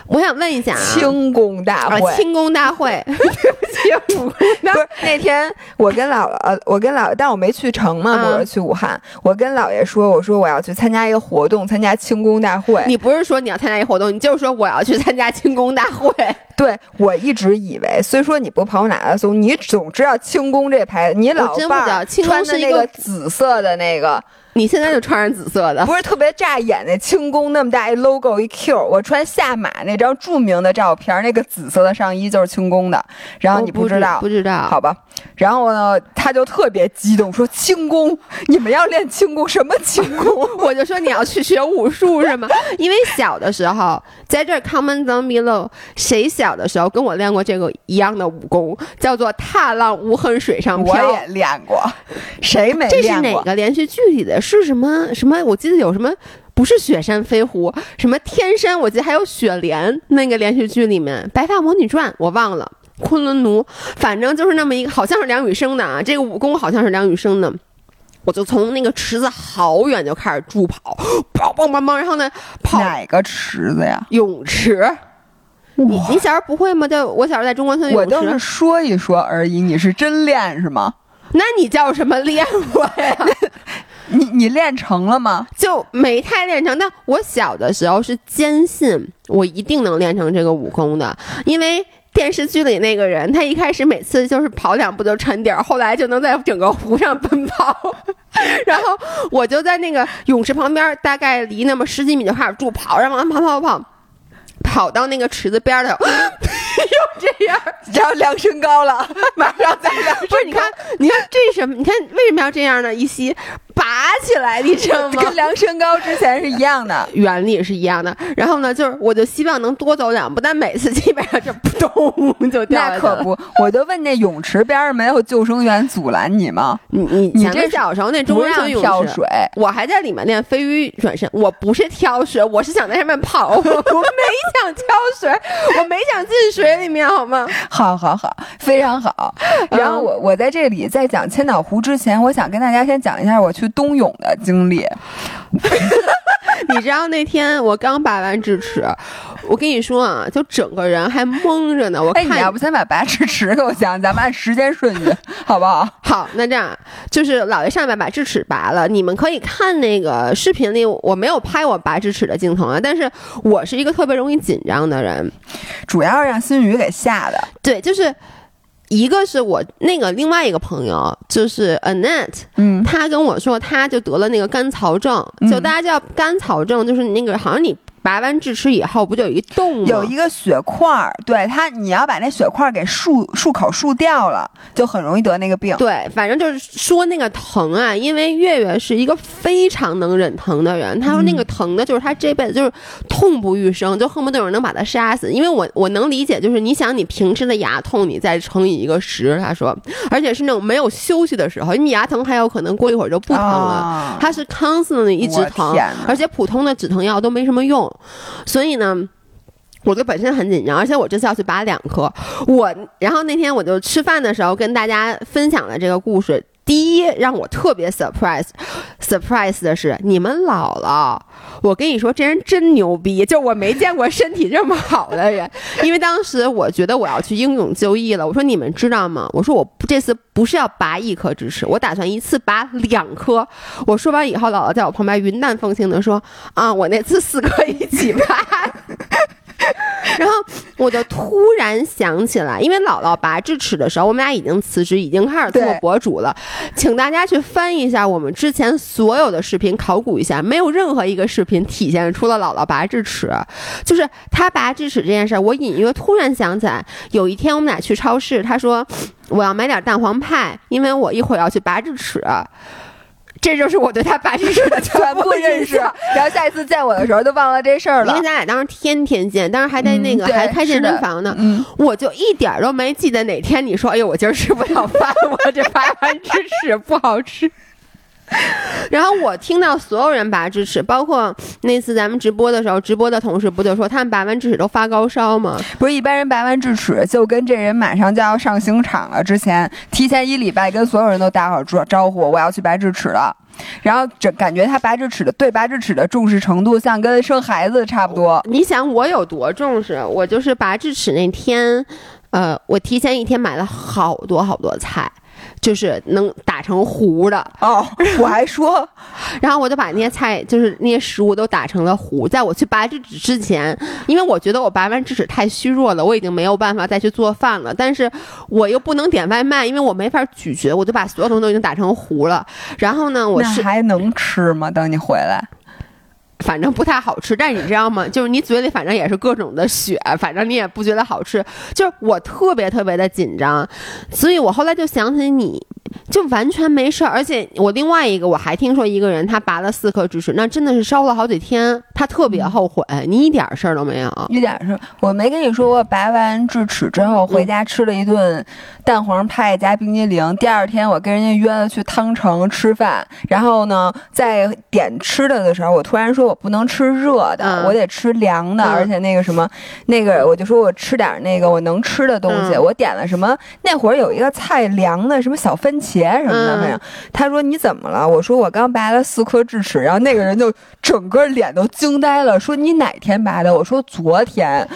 我想问一下啊，轻功大会，轻功大会，对不起，武功。不是 那天我跟姥姥，我跟姥姥，但我没去成嘛，我是去武汉。我跟姥爷说，我说我要去参加一个活动，参加轻功大会。你不是说你要参加一个活动，你就是说我要去参加轻功大会。对，我一直以为，虽说你不跑马拉松，你总知道轻功这牌子，你老伴儿穿的那个紫色的那个你现在就穿上紫色的，不是特别扎眼那轻功那么大一 logo 一 Q，我穿下马那张著名的照片，那个紫色的上衣就是轻功的。然后你不知道，不知道，好吧。然后呢，他就特别激动，说轻功，你们要练轻功，什么轻功？我就说你要去学武术是吗？因为小的时候在这 comment down below，谁小的时候跟我练过这个一样的武功，叫做踏浪无痕水上漂。我也练过，谁没练过？这是哪个连续剧里的？是什么什么？我记得有什么不是雪山飞狐，什么天山？我记得还有雪莲那个连续剧里面《白发魔女传》，我忘了。昆仑奴，反正就是那么一个，好像是梁羽生的啊。这个武功好像是梁羽生的，我就从那个池子好远就开始助跑，跑砰砰砰，然后呢，跑哪个池子呀？泳池。你你小时候不会吗？在我小时候在中关村泳池，我就是说一说而已。你是真练是吗？那你叫什么练过呀？你你练成了吗？就没太练成。但我小的时候是坚信我一定能练成这个武功的，因为。电视剧里那个人，他一开始每次就是跑两步就沉底儿，后来就能在整个湖上奔跑。然后我就在那个泳池旁边，大概离那么十几米就开始助跑，然后跑跑跑跑，跑到那个池子边儿上，又这样，然后量身高了，马上再量。不是，你看，你看这是什么？你看为什么要这样呢？一吸。拔起来，你知道吗？跟量身高之前是一样的，原理是一样的。然后呢，就是我就希望能多走两步，但每次基本上就扑通就掉那可不，我就问那泳池边上没有救生员阻拦你吗？你你你这小时候那中让跳水，我还在里面练飞鱼转身。我不是跳水，我是想在上面跑，我没想跳水，我没想进水里面，好吗？好好好，非常好。然后我我在这里在讲千岛湖之前，我想跟大家先讲一下我去。冬泳的经历，你知道那天我刚拔完智齿，我跟你说啊，就整个人还懵着呢。我看，你要不先把拔智齿给我讲，咱们按时间顺序，好不好？好，那这样就是姥爷上面把智齿拔了，你们可以看那个视频里，我没有拍我拔智齿的镜头啊。但是我是一个特别容易紧张的人，主要让新宇给吓的。对，就是。一个是我那个另外一个朋友，就是 Annette，嗯，他跟我说，他就得了那个甘草症，就大家叫甘草症，就是那个好像你。拔完智齿以后，不就有一洞吗？有一个血块儿，对它，你要把那血块儿给漱漱口漱掉了，就很容易得那个病。对，反正就是说那个疼啊，因为月月是一个非常能忍疼的人，他说那个疼的，就是他这辈子就是痛不欲生，就恨不得有人能把他杀死。因为我我能理解，就是你想你平时的牙痛，你再乘以一个十，他说，而且是那种没有休息的时候，你牙疼还有可能过一会儿就不疼了，他是 constantly 一直疼，而且普通的止疼药都没什么用。所以呢，我就本身很紧张，而且我这次要去拔两颗。我然后那天我就吃饭的时候跟大家分享了这个故事。第一让我特别 surprise，surprise 的是你们姥姥。我跟你说，这人真牛逼，就我没见过身体这么好的人。因为当时我觉得我要去英勇就义了。我说你们知道吗？我说我这次不是要拔一颗智齿，我打算一次拔两颗。我说完以后，姥姥在我旁边云淡风轻的说：“啊，我那次四颗一起拔。”然后我就突然想起来，因为姥姥拔智齿的时候，我们俩已经辞职，已经开始做博主了。请大家去翻一下我们之前所有的视频，考古一下，没有任何一个视频体现出了姥姥拔智齿。就是她拔智齿这件事儿，我隐约突然想起来，有一天我们俩去超市，她说我要买点蛋黄派，因为我一会儿要去拔智齿。这就是我对他拔智齿的全部认识，然后下一次见我的时候都忘了这事儿了。因为咱俩当时天天见，当时还在那个还开健身房呢，我就一点都没记得哪天你说，哎呦，我今儿吃不了饭，我这拔完智齿不好吃。然后我听到所有人拔智齿，包括那次咱们直播的时候，直播的同事不就说他们拔完智齿都发高烧吗？不是一般人拔完智齿就跟这人马上就要上刑场了，之前提前一礼拜跟所有人都打好招招呼，我要去拔智齿了。然后这感觉他拔智齿的对拔智齿的重视程度像跟生孩子差不多。你想我有多重视？我就是拔智齿那天，呃，我提前一天买了好多好多菜。就是能打成糊的哦。我还说，然后我就把那些菜，就是那些食物都打成了糊。在我去拔智齿之前，因为我觉得我拔完智齿太虚弱了，我已经没有办法再去做饭了。但是我又不能点外卖，因为我没法咀嚼，我就把所有东西都已经打成糊了。然后呢，我是还能吃吗？等你回来。反正不太好吃，但是你知道吗？就是你嘴里反正也是各种的血，反正你也不觉得好吃。就是我特别特别的紧张，所以我后来就想起你。就完全没事儿，而且我另外一个我还听说一个人他拔了四颗智齿，那真的是烧了好几天，他特别后悔。你一点事儿都没有，一点事儿。我没跟你说过，拔完智齿之后回家吃了一顿蛋黄派加冰激凌。第二天我跟人家约了去汤城吃饭，然后呢，在点吃的的时候，我突然说我不能吃热的，我得吃凉的，而且那个什么，那个我就说我吃点那个我能吃的东西，我点了什么？那会儿有一个菜凉的，什么小番茄。茄什么的，反正他说你怎么了？我说我刚拔了四颗智齿，然后那个人就整个脸都惊呆了，说你哪天拔的？我说昨天。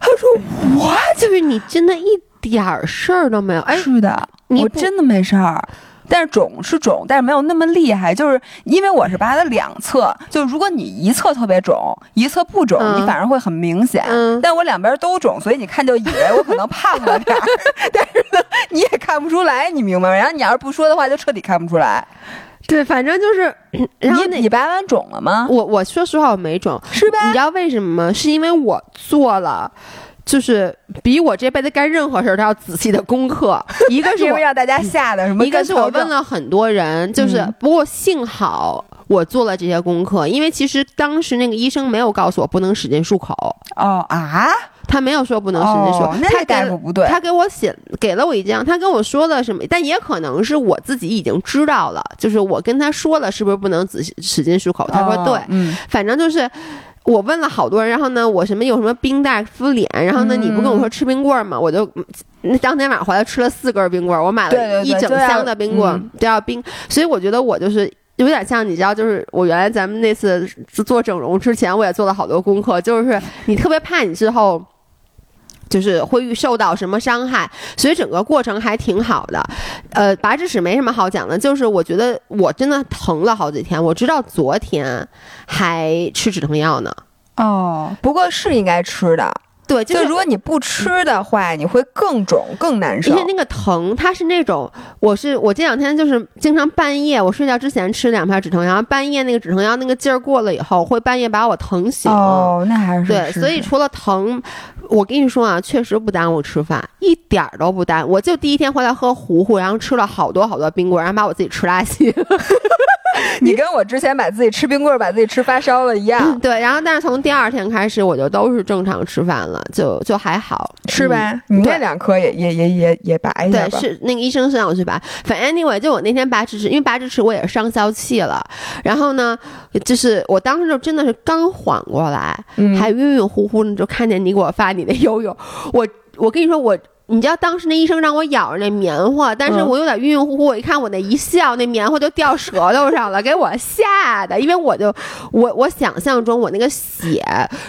他说我就是你真的一点事儿都没有。哎，是的，我真的没事儿。但是肿是肿，但是没有那么厉害，就是因为我是拔的两侧，就如果你一侧特别肿，一侧不肿，你反而会很明显。但我两边都肿，所以你看就以为我可能胖了点儿，但是呢你也看不出来，你明白吗？然后你要是不说的话，就彻底看不出来。对，反正就是，然后你拔完肿了吗？我我说实话我没肿，是吧？你知道为什么吗？是因为我做了。就是比我这辈子干任何事儿都要仔细的功课，一个是因为让大家吓的什么，一个是我问了很多人，就是不过幸好我做了这些功课，因为其实当时那个医生没有告诉我不能使劲漱口。哦啊，他没有说不能使劲漱，那大夫不对，他给我写给了我一张，他跟我说了什么，但也可能是我自己已经知道了，就是我跟他说了是不是不能仔细使劲漱口，他说对，嗯，反正就是。我问了好多人，然后呢，我什么有什么冰袋敷脸，然后呢，你不跟我说吃冰棍儿吗？我就那当天晚上回来吃了四根冰棍儿，我买了一整箱的冰棍儿都要冰，所以我觉得我就是有点像你知道，就是我原来咱们那次做整容之前，我也做了好多功课，就是你特别怕你之后。就是会受到什么伤害，所以整个过程还挺好的。呃，拔智齿没什么好讲的，就是我觉得我真的疼了好几天，我直到昨天还吃止疼药呢。哦，不过是应该吃的。对，就是如果你不吃的话，你会更肿更难受。因为那个疼，它是那种，我是我这两天就是经常半夜我睡觉之前吃两片止疼药，半夜那个止疼药那个劲儿过了以后，会半夜把我疼醒。哦，那还是对，所以除了疼。我跟你说啊，确实不耽误吃饭，一点儿都不耽误。我就第一天回来喝糊糊，然后吃了好多好多冰棍，然后把我自己吃拉稀。你跟我之前把自己吃冰棍把自己吃发烧了一样。对，然后但是从第二天开始，我就都是正常吃饭了，就就还好吃呗。你那两颗也也也也也拔一下。对，是那个医生是让我去拔。反正 anyway，就我那天拔智齿，因为拔智齿我也是上消气了。然后呢，就是我当时就真的是刚缓过来，还晕晕乎乎的，就看见你给我发你的悠悠。我我跟你说我。你知道当时那医生让我咬着那棉花，但是我有点晕晕乎乎。我一看我那一笑，那棉花就掉舌头上了，给我吓的。因为我就我我想象中我那个血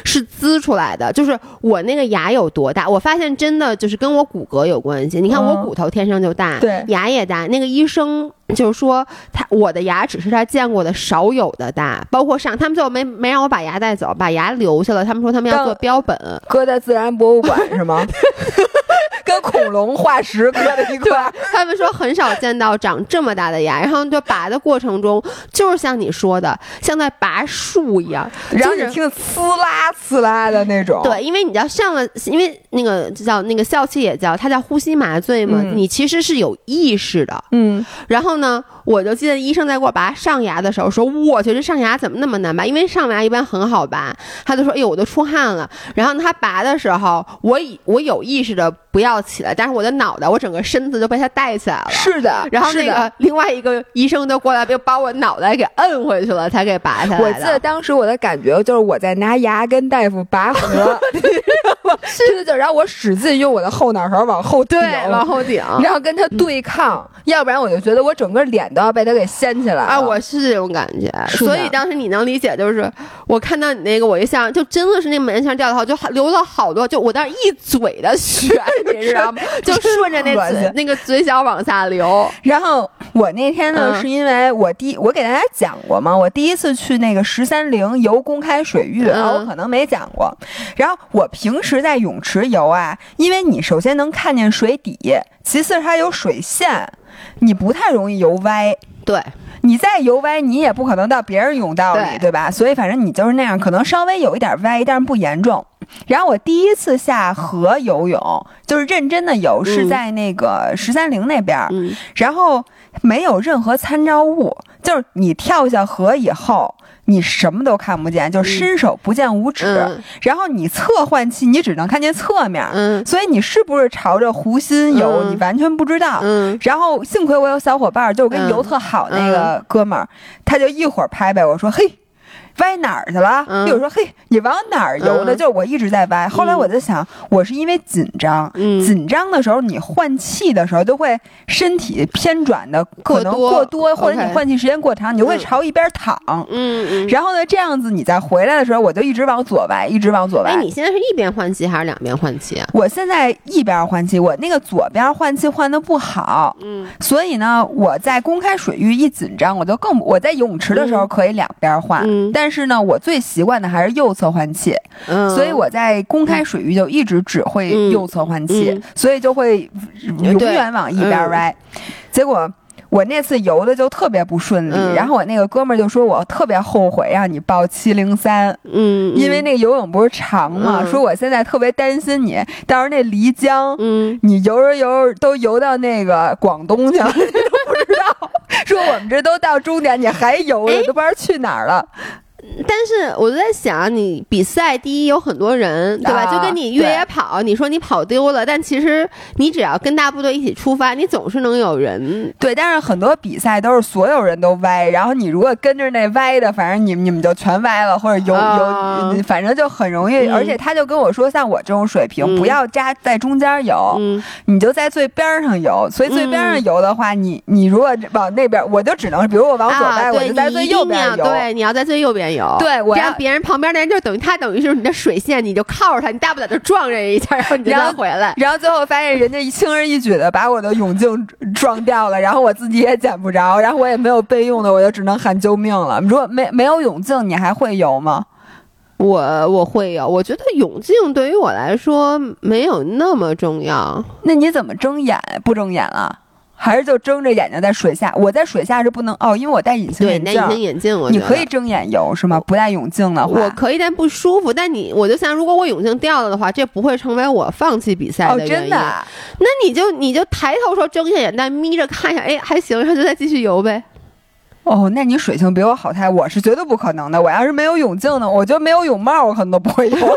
是滋出来的，就是我那个牙有多大？我发现真的就是跟我骨骼有关系。你看我骨头天生就大，对，牙也大。那个医生就是说他我的牙齿是他见过的少有的大，包括上他们最后没没让我把牙带走，把牙留下了。他们说他们要做标本，搁在自然博物馆是吗？跟恐龙化石搁在一块，他们说很少见到长这么大的牙，然后就拔的过程中，就是像你说的，像在拔树一样，然后你听呲啦呲啦的那种。对，因为你要上了，因为那个叫那个笑气也叫，它叫呼吸麻醉嘛，你其实是有意识的。嗯，然后呢？我就记得医生在给我拔上牙的时候说：“我去，这上牙怎么那么难拔？因为上牙一般很好拔。”他就说：“哎呦，我都出汗了。”然后他拔的时候，我以我有意识的不要起来，但是我的脑袋，我整个身子就被他带起来了。是的，然后那个另外一个医生就过来，就把我脑袋给摁回去了，才给拔下来。我记得当时我的感觉就是我在拿牙跟大夫拔河，是的，就然后我使劲用我的后脑勺往后顶，往后顶，然后跟他对抗，要不然我就觉得我整个脸。都要被他给掀起来啊！我是这种感觉，所以当时你能理解，就是我看到你那个，我一下就真的是那门线掉的话，就流了好多，就我当时一嘴的血，你知道吗？就顺着那嘴那个嘴角往下流。然后我那天呢，是因为我第我给大家讲过嘛，我第一次去那个十三陵游公开水域，我可能没讲过。然后我平时在泳池游啊，因为你首先能看见水底，其次它有水线，你不太容易游歪。对。你再游歪，你也不可能到别人泳道里，对吧？所以反正你就是那样，可能稍微有一点歪，但是不严重。然后我第一次下河游泳，就是认真的游，是在那个十三陵那边，然后没有任何参照物，就是你跳下河以后。你什么都看不见，就伸手不见五指。然后你侧换气，你只能看见侧面。嗯，所以你是不是朝着湖心游，你完全不知道。嗯，然后幸亏我有小伙伴，就我跟游特好那个哥们儿，他就一会儿拍拍我说：“嘿。”歪哪儿去了？比如说，嘿，你往哪儿游的？就我一直在歪。后来我就想，我是因为紧张，紧张的时候你换气的时候都会身体偏转的可能过多，或者你换气时间过长，你就会朝一边躺。嗯嗯。然后呢，这样子你再回来的时候，我就一直往左歪，一直往左歪。哎，你现在是一边换气还是两边换气啊？我现在一边换气，我那个左边换气换的不好。嗯。所以呢，我在公开水域一紧张，我就更我在泳池的时候可以两边换，但。但是呢，我最习惯的还是右侧换气，所以我在公开水域就一直只会右侧换气，所以就会永远往一边歪。结果我那次游的就特别不顺利，然后我那个哥们儿就说我特别后悔让你报七零三，嗯，因为那个游泳不是长嘛，说我现在特别担心你到时候那漓江，嗯，你游着游着都游到那个广东去了，你都不知道，说我们这都到终点，你还游着，都不知道去哪儿了。但是我就在想，你比赛第一有很多人，对吧？就跟你越野跑，你说你跑丢了，但其实你只要跟大部队一起出发，你总是能有人。对，但是很多比赛都是所有人都歪，然后你如果跟着那歪的，反正你你们就全歪了，或者游游，反正就很容易。而且他就跟我说，像我这种水平，不要扎在中间游，你就在最边上游。所以最边上游的话，你你如果往那边，我就只能，比如我往左歪，我就在最右边游。对，你要在最右边游。对，我让别人旁边的人就等于他等于是你的水线，你就靠着他，你大不了就撞人一下，然后你再回来。然后最后发现人家轻而易举的把我的泳镜撞掉了，然后我自己也捡不着，然后我也没有备用的，我就只能喊救命了。如果没没有泳镜，你还会游吗？我我会游，我觉得泳镜对于我来说没有那么重要。那你怎么睁眼不睁眼了？还是就睁着眼睛在水下，我在水下是不能哦，因为我戴隐形眼镜。对，戴隐形眼镜，你可以睁眼游是吗？不戴泳镜的话，我可以，但不舒服。但你，我就想，如果我泳镜掉了的话，这不会成为我放弃比赛的原因。真的？那你就你就抬头说睁下眼，但眯着看一下，哎，还行，然后就再继续游呗。哦，那你水性比我好太，我是绝对不可能的。我要是没有泳镜呢，我觉得没有泳帽，我可能都不会游。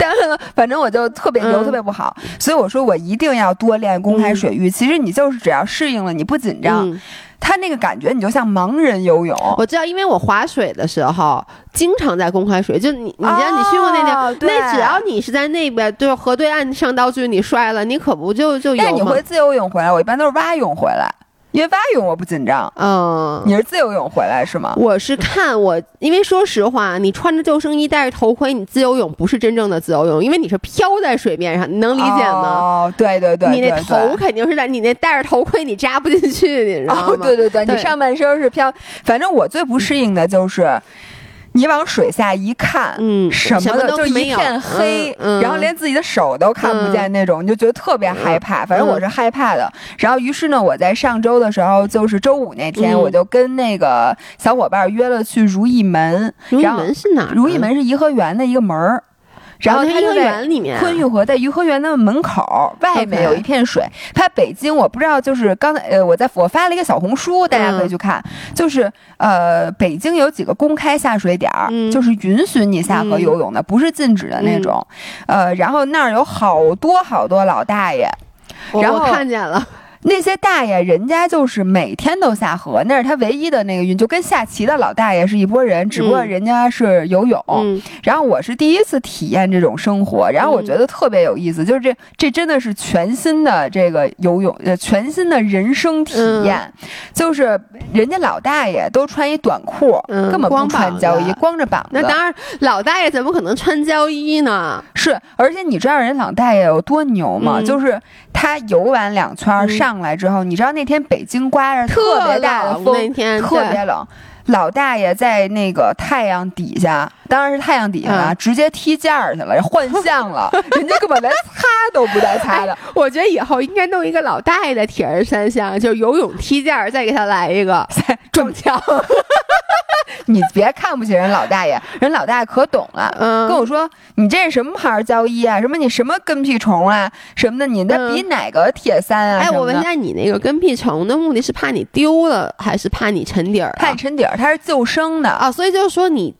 但是呢，反正我就特别游特别不好，所以我说我一定要多练公开水域。其实你就是只要适应了，你不紧张，他那个感觉你就像盲人游泳。我知道，因为我划水的时候经常在公开水，就你你知道你去过那地，那只要你是在那边，就是河对岸上道具你摔了，你可不就就游吗？你会自由泳回来，我一般都是蛙泳回来。因为蛙泳我不紧张，嗯，你是自由泳回来是吗？我是看我，因为说实话，你穿着救生衣戴着头盔，你自由泳不是真正的自由泳，因为你是漂在水面上，你能理解吗？哦，对对对，你那头肯定是在，你那戴着头盔你扎不进去，你知道吗？对对对，你上半身是漂，反正我最不适应的就是。你往水下一看，嗯，什么的就一片黑，然后连自己的手都看不见那种，你就觉得特别害怕。反正我是害怕的。然后于是呢，我在上周的时候，就是周五那天，我就跟那个小伙伴约了去如意门。如意门是哪？如意门是颐和园的一个门儿。然后它就在昆玉河，在颐和园的门口外面有一片水。它北京我不知道，就是刚才呃，我在我发了一个小红书，大家可以去看。就是呃，北京有几个公开下水点儿，就是允许你下河游泳的，不是禁止的那种。呃，然后那儿有好多好多老大爷，然后看见了。那些大爷，人家就是每天都下河，那是他唯一的那个运，就跟下棋的老大爷是一拨人，只不过人家是游泳。然后我是第一次体验这种生活，然后我觉得特别有意思，就是这这真的是全新的这个游泳，呃，全新的人生体验。就是人家老大爷都穿一短裤，根本不穿胶衣，光着膀子。那当然，老大爷怎么可能穿胶衣呢？是，而且你知道人老大爷有多牛吗？就是他游完两圈上。上来之后，你知道那天北京刮着特别大的风，那天特别冷。老大爷在那个太阳底下，当然是太阳底下啊，直接踢毽儿去了，换相了。人家根本连擦都不带擦的。我觉得以后应该弄一个老大爷的铁人三项，就游泳、踢毽儿，再给他来一个 撞墙。你别看不起人老大爷，人老大爷可懂了。嗯，跟我说你这是什么牌胶衣啊？什么你什么跟屁虫啊？什么的？你那比哪个铁三啊？哎，我问一下，你那个跟屁虫的目的是怕你丢了，还是怕你沉底儿？怕你沉底儿，它是救生的啊。所以就是说，你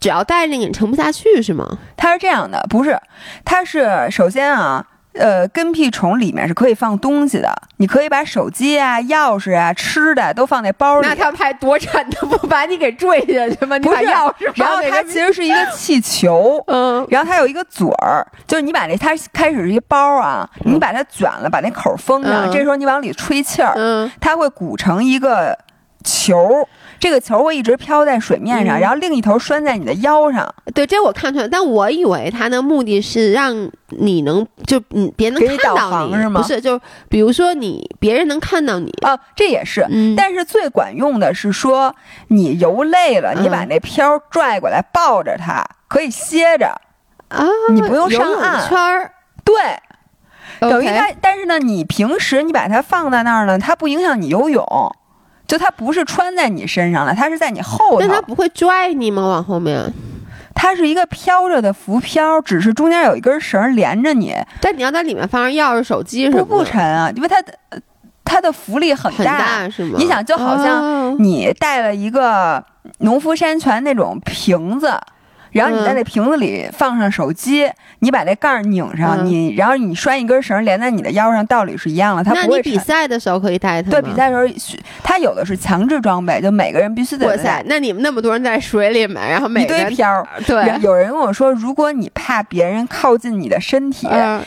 只要带着，你沉不下去是吗？它是这样的，不是，它是首先啊。呃，跟屁虫里面是可以放东西的，你可以把手机啊、钥匙啊、吃的都放在包里。那他拍多沉，他不把你给坠下去吗？不是，然后它其实是一个 气球，嗯，然后它有一个嘴儿，就是你把那它开始是一包啊，你把它卷了，把那口封上，这时候你往里吹气儿，嗯，它会鼓成一个球。这个球会一直飘在水面上，然后另一头拴在你的腰上。对，这我看出来，但我以为它的目的是让你能就嗯别人能看到你，是吗？不是，就比如说你别人能看到你啊，这也是。但是最管用的是说，你游累了，你把那漂拽过来抱着它，可以歇着啊，你不用上岸圈儿。对，等于它。但是呢，你平时你把它放在那儿呢，它不影响你游泳。就它不是穿在你身上了，它是在你后头。但它不会拽你吗？往后面？它是一个飘着的浮漂，只是中间有一根绳连着你。但你要在里面放上钥匙、手机什么，不不沉啊，因为它的它的浮力很大，是吗？你想，就好像你带了一个农夫山泉那种瓶子。然后你在那瓶子里放上手机，你把那盖儿拧上，你然后你拴一根绳连在你的腰上，道理是一样的。它不会。比赛的时候可以带它对，比赛的时候，它有的是强制装备，就每个人必须得。哇塞！那你们那么多人在水里面，然后每一堆漂。对。有人跟我说，如果你怕别人靠近你的身体，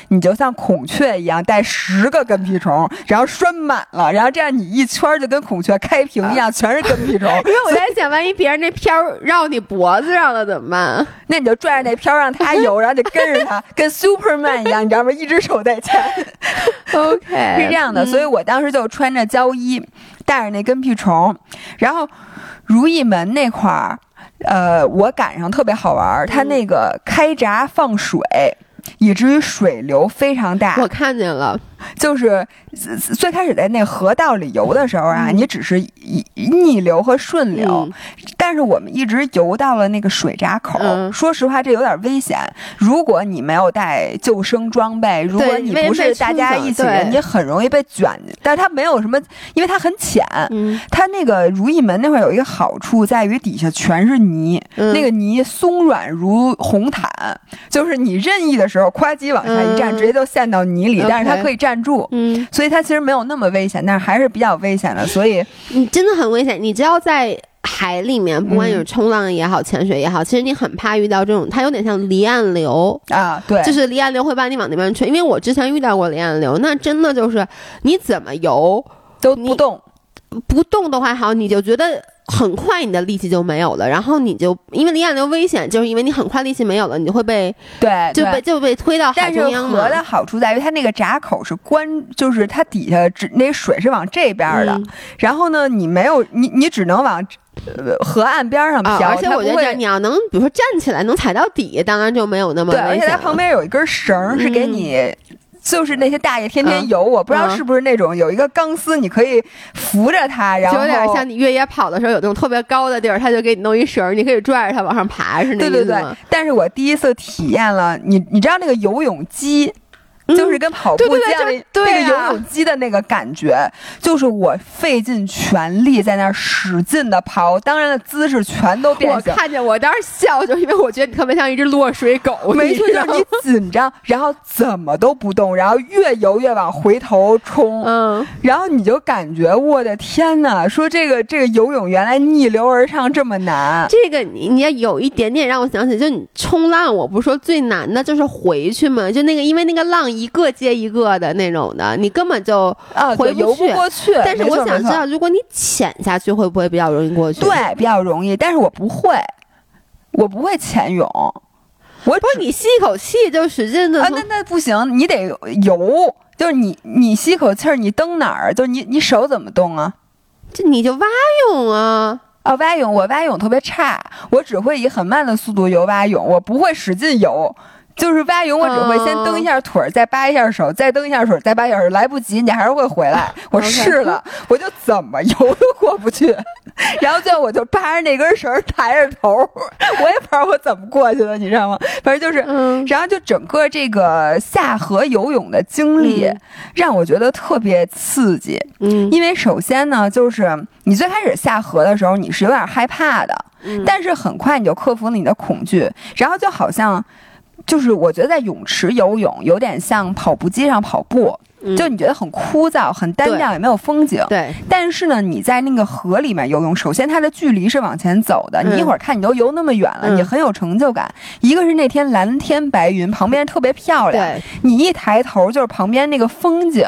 你就像孔雀一样带十个跟屁虫，然后拴满了，然后这样你一圈就跟孔雀开屏一样，全是跟屁虫。因为我在想，万一别人那漂绕你脖子上了怎么办？那你就拽着那漂让他游，然后就跟着他，跟 Superman 一样，你知道吗？一只手在前。OK，是这样的，所以我当时就穿着胶衣，带着那跟屁虫，然后如意门那块儿，呃，我赶上特别好玩，它那个开闸放水，以至于水流非常大。我看见了。就是最开始在那河道里游的时候啊，你只是逆流和顺流，但是我们一直游到了那个水闸口。说实话，这有点危险。如果你没有带救生装备，如果你不是大家一起人，你很容易被卷。但是它没有什么，因为它很浅。它那个如意门那块有一个好处在于底下全是泥，那个泥松软如红毯，就是你任意的时候，夸叽往下一站，直接就陷到泥里。但是它可以站。住，嗯，所以它其实没有那么危险，但是还是比较危险的。所以你真的很危险。你只要在海里面，不管你是冲浪也好，潜水也好，其实你很怕遇到这种，它有点像离岸流啊，对，就是离岸流会把你往那边吹。因为我之前遇到过离岸流，那真的就是你怎么游都不动，不动的话，好，你就觉得。很快你的力气就没有了，然后你就因为离岸流危险，就是因为你很快力气没有了，你就会被对就被就被推到海中央河的好处在于它那个闸口是关，就是它底下只那水是往这边的，然后呢，你没有你你只能往河岸边上漂，而且我觉得你要能比如说站起来能踩到底，当然就没有那么对，而且它旁边有一根绳是给你。就是那些大爷天天游，我不知道是不是那种有一个钢丝，你可以扶着它，然后有点像你越野跑的时候有那种特别高的地儿，他就给你弄一绳，你可以拽着它往上爬，是那对对对。但是我第一次体验了，你你知道那个游泳机，就是跟跑步机的那个游泳机的那个感觉，就是我费尽全力在那儿使劲的跑，当然的姿势全都变形。我看见我当时笑，就因为我觉得你特别像一只落水狗，没错，就是你紧张，然后怎么都不动，然后越游越往回头冲，嗯，然后你就感觉我的天哪，说这个这个游泳原来逆流而上这么难，这个你你要有一点点让我想起，就你冲浪，我不是说最难的就是回去嘛，就那个因为那个浪一个接一个的那种的，你根本就啊回不去，过去。但是我想知道，如果你潜下去，会不会比较容易过去？对，比较容易，但是我不会，我不会潜泳。我不是你吸一口气就使劲的啊，那那不行，你得游，就是你你吸口气儿，你蹬哪儿？就是你你手怎么动啊？这你就蛙泳啊。啊，蛙泳我蛙泳特别差，我只会以很慢的速度游蛙泳，我不会使劲游。就是蛙泳，我只会先蹬一下腿儿，再扒一下手，再蹬一下腿儿，再扒一下手，来不及，你还是会回来。我试了，我就怎么游都过不去。然后最后我就扒着那根绳抬着头，我也不知道我怎么过去的，你知道吗？反正就是，然后就整个这个下河游泳的经历让我觉得特别刺激。嗯，因为首先呢，就是你最开始下河的时候你是有点害怕的，但是很快你就克服了你的恐惧，然后就好像。就是我觉得在泳池游泳有点像跑步机上跑步，就你觉得很枯燥、很单调，也没有风景。对。但是呢，你在那个河里面游泳，首先它的距离是往前走的，你一会儿看你都游那么远了，你很有成就感。一个是那天蓝天白云，旁边特别漂亮。对。你一抬头就是旁边那个风景。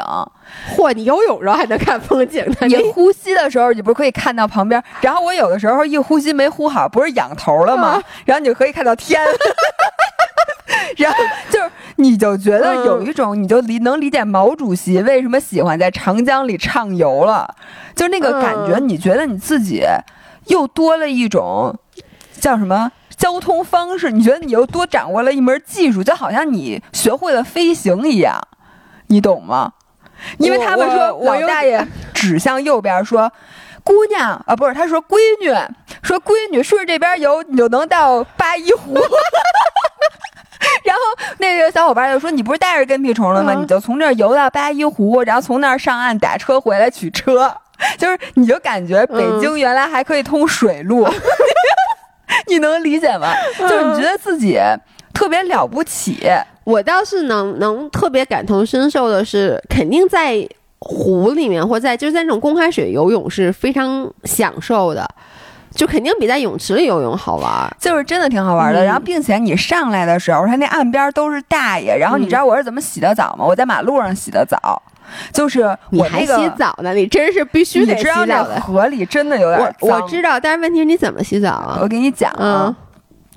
嚯！你游泳时候还能看风景呢？你呼吸的时候，你不是可以看到旁边？然后我有的时候一呼吸没呼好，不是仰头了吗？然后你就可以看到天。然后就是，你就觉得有一种，你就理能理解毛主席为什么喜欢在长江里畅游了，就那个感觉，你觉得你自己又多了一种叫什么交通方式？你觉得你又多掌握了一门技术，就好像你学会了飞行一样，你懂吗？因为他们说老大爷指向右边说：“姑娘啊，不是，他说闺女，说闺女顺着这边游，你就能到八一湖。” 然后那个小伙伴就说：“你不是带着跟屁虫了吗？你就从这儿游到八一湖，然后从那儿上岸打车回来取车。就是你就感觉北京原来还可以通水路，你能理解吗？就是你觉得自己特别了不起。我倒是能能特别感同身受的是，肯定在湖里面或在就是在那种公开水游泳是非常享受的。”就肯定比在泳池里游泳好玩，就是真的挺好玩的。然后，并且你上来的时候，它那岸边都是大爷。然后，你知道我是怎么洗的澡吗？我在马路上洗的澡，就是我还洗澡呢。你真是必须得洗澡的。河里真的有点脏。我知道，但是问题是你怎么洗澡啊？我给你讲啊。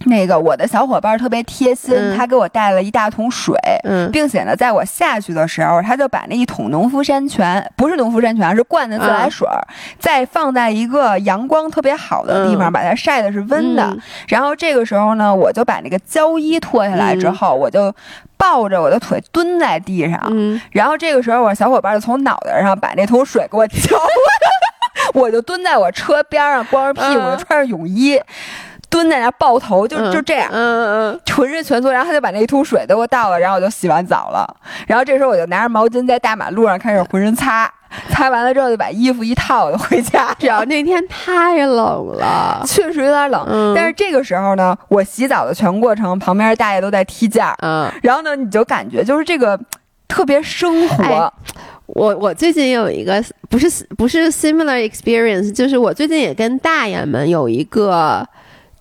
那个我的小伙伴特别贴心，他给我带了一大桶水，并且呢，在我下去的时候，他就把那一桶农夫山泉，不是农夫山泉，是灌的自来水，再放在一个阳光特别好的地方，把它晒的是温的。然后这个时候呢，我就把那个胶衣脱下来之后，我就抱着我的腿蹲在地上，然后这个时候我小伙伴就从脑袋上把那桶水给我浇了，我就蹲在我车边上，光着屁股，穿着泳衣。蹲在那抱头，就就这样，嗯嗯，浑身蜷缩，然后他就把那一桶水都给我倒了，然后我就洗完澡了。然后这时候我就拿着毛巾在大马路上开始浑身擦，擦完了之后就把衣服一套就回家。主要那天太冷了，确实有点冷。但是这个时候呢，我洗澡的全过程旁边大爷都在踢毽儿，嗯，然后呢你就感觉就是这个特别生活。我我最近有一个不是不是 similar experience，就是我最近也跟大爷们有一个。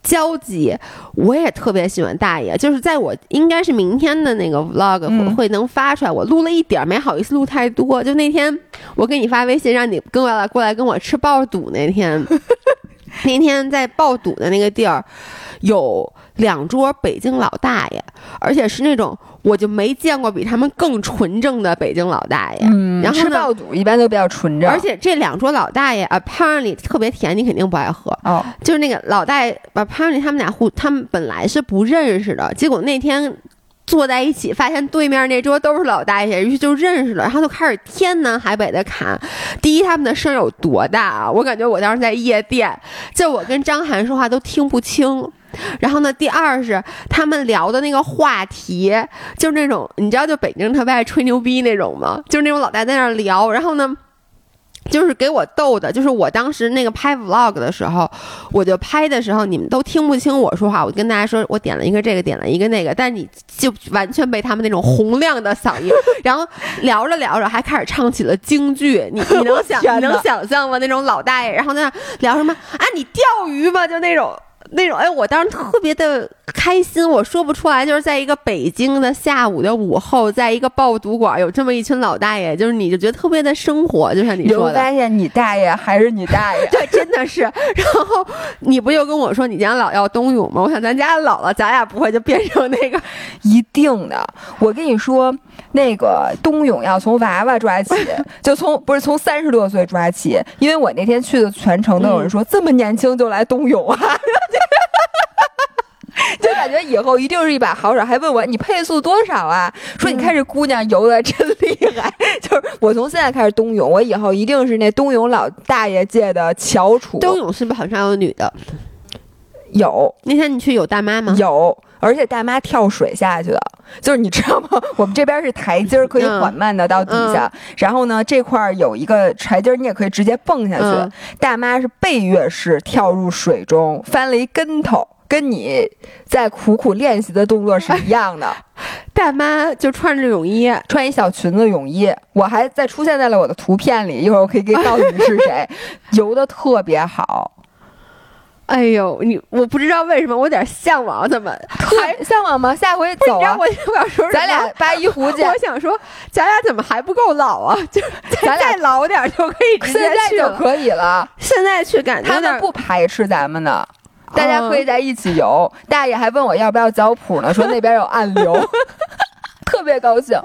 交集，我也特别喜欢大爷。就是在我应该是明天的那个 vlog 会能发出来，我录了一点，没好意思录太多。就那天我给你发微信，让你跟我来过来跟我吃爆肚那天，那天在爆肚的那个地儿有两桌北京老大爷，而且是那种。我就没见过比他们更纯正的北京老大爷。嗯，然后吃爆肚一般都比较纯正。而且这两桌老大爷，apparently 特别甜，你肯定不爱喝。哦，就是那个老大爷，apparently 他们俩互，他们本来是不认识的，结果那天坐在一起，发现对面那桌都是老大爷，于是就认识了，然后就开始天南海北的侃。第一，他们的声有多大啊？我感觉我当时在夜店，就我跟张涵说话都听不清。然后呢，第二是他们聊的那个话题，就是那种你知道，就北京特别爱吹牛逼那种吗？就是那种老大在那聊，然后呢。就是给我逗的，就是我当时那个拍 vlog 的时候，我就拍的时候，你们都听不清我说话。我跟大家说，我点了一个这个，点了一个那个，但你就完全被他们那种洪亮的嗓音，然后聊着聊着还开始唱起了京剧。你你能想 你能想象吗？那种老大爷，然后在那聊什么啊？你钓鱼吗？就那种。那种哎，我当时特别的开心，我说不出来，就是在一个北京的下午的午后，在一个爆肚馆，有这么一群老大爷，就是你就觉得特别的生活，就像你说的。发现你大爷还是你大爷，对，真的是。然后你不就跟我说你家老要冬泳吗？我想咱家老了，咱俩不会就变成那个一定的。我跟你说，那个冬泳要从娃娃抓起，就从不是从三十多岁抓起，因为我那天去的全程都有人说这么年轻就来冬泳啊。就感觉以后一定是一把好手，还问我你配速多少啊？说你看这姑娘游的真厉害。就是我从现在开始冬泳，我以后一定是那冬泳老大爷界的翘楚。冬泳是不是很少有女的？有。那天你去有大妈吗？有，而且大妈跳水下去的。就是你知道吗？我们这边是台阶儿，可以缓慢的到底下。然后呢，这块儿有一个台阶儿，你也可以直接蹦下去。大妈是背跃式跳入水中，翻了一跟头。跟你在苦苦练习的动作是一样的，大妈就穿着泳衣，穿一小裙子泳衣，我还在出现在了我的图片里，一会儿我可以给你告诉你是谁，游的特别好。哎呦，你我不知道为什么我有点向往，怎么还 向往吗？下回走啊！我我想说，咱俩八一胡去。我想说，咱俩怎么还不够老啊？就咱俩老点就可以直接去，就可以了。现在去感觉他们不排斥咱们的。大家可以在一起游，大爷还问我要不要脚蹼呢，说那边有暗流，特别高兴。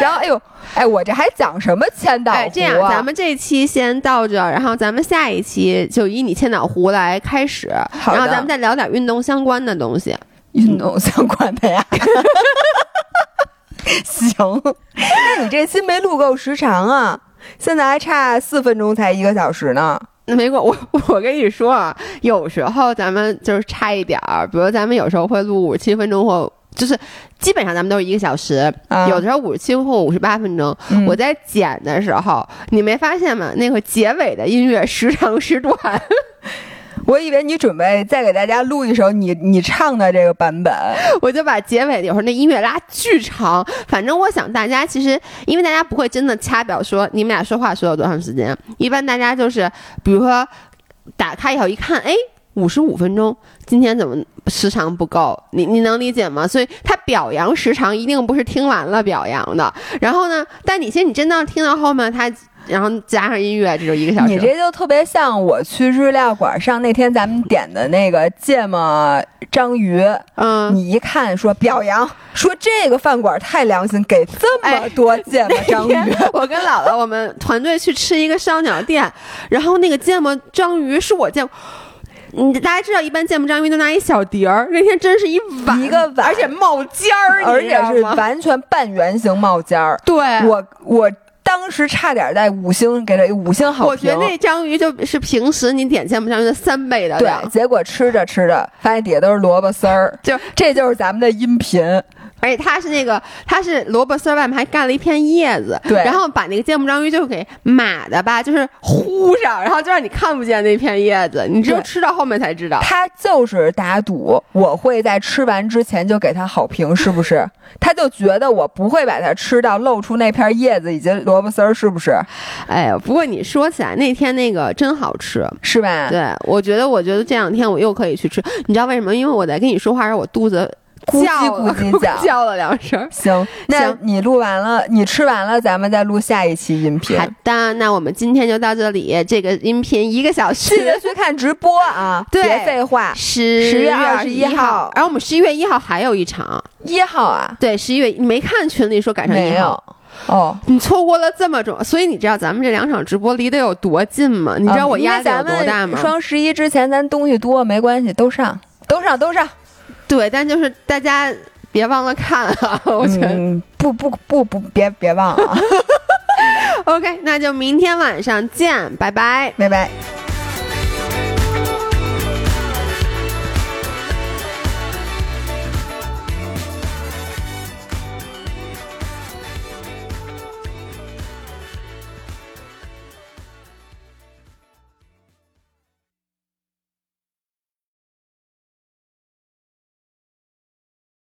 然后，哎呦，哎，我这还讲什么千岛湖啊？这样，咱们这期先到这，然后咱们下一期就以你千岛湖来开始，然后咱们再聊点运动相关的东西。运动相关的呀？行，那你这期没录够时长啊？现在还差四分钟才一个小时呢。没过我，我跟你说啊，有时候咱们就是差一点儿，比如咱们有时候会录五十七分钟，或就是基本上咱们都是一个小时，有的时候五十七或五十八分钟。我在剪的时候，你没发现吗？那个结尾的音乐时长时短。我以为你准备再给大家录一首你你唱的这个版本，我就把结尾有时候那音乐拉巨长。反正我想大家其实，因为大家不会真的掐表说你们俩说话说了多长时间，一般大家就是比如说打开以后一看，哎，五十五分钟，今天怎么时长不够？你你能理解吗？所以他表扬时长一定不是听完了表扬的。然后呢，但你其实你真的听到后面他。然后加上音乐，这就一个小时。你这就特别像我去日料馆上那天咱们点的那个芥末章鱼。嗯，你一看说表扬，说这个饭馆太良心，给这么多芥末章鱼。我跟姥姥我们团队去吃一个烧鸟店，然后那个芥末章鱼是我见过。你大家知道，一般芥末章鱼都拿一小碟儿，那天真是一碗一个碗，而且冒尖儿，而且是完全半圆形冒尖儿。对，我我。当时差点在五星给了五星好评。我觉得那章鱼就是平时你点芥末章鱼的三倍的。对，结果吃着吃着，发现底下都是萝卜丝儿，就这就是咱们的音频。而且它是那个，它是萝卜丝外面还盖了一片叶子，对，然后把那个芥末章鱼就给码的吧，就是糊上，然后就让你看不见那片叶子，你只有吃到后面才知道。他就是打赌，我会在吃完之前就给他好评，是不是？他就觉得我不会把它吃到露出那片叶子以及萝卜丝儿，是不是？哎呀，不过你说起来那天那个真好吃，是吧？对，我觉得，我觉得这两天我又可以去吃，你知道为什么？因为我在跟你说话时候，我肚子。咕叽咕叽叫叫了两声，行，那你录完了，你吃完了，咱们再录下一期音频。好的，那我们今天就到这里，这个音频一个小时，记得去看直播啊！别废话，十十月二十一号，然后我们十一月一号还有一场，一号啊？对，十一月你没看群里说赶上一号哦，你错过了这么重，所以你知道咱们这两场直播离得有多近吗？你知道我压力有多大吗？双十一之前咱东西多没关系，都上，都上，都上。对，但就是大家别忘了看啊！我觉得不不不不，别别忘了。OK，那就明天晚上见，拜拜，拜拜。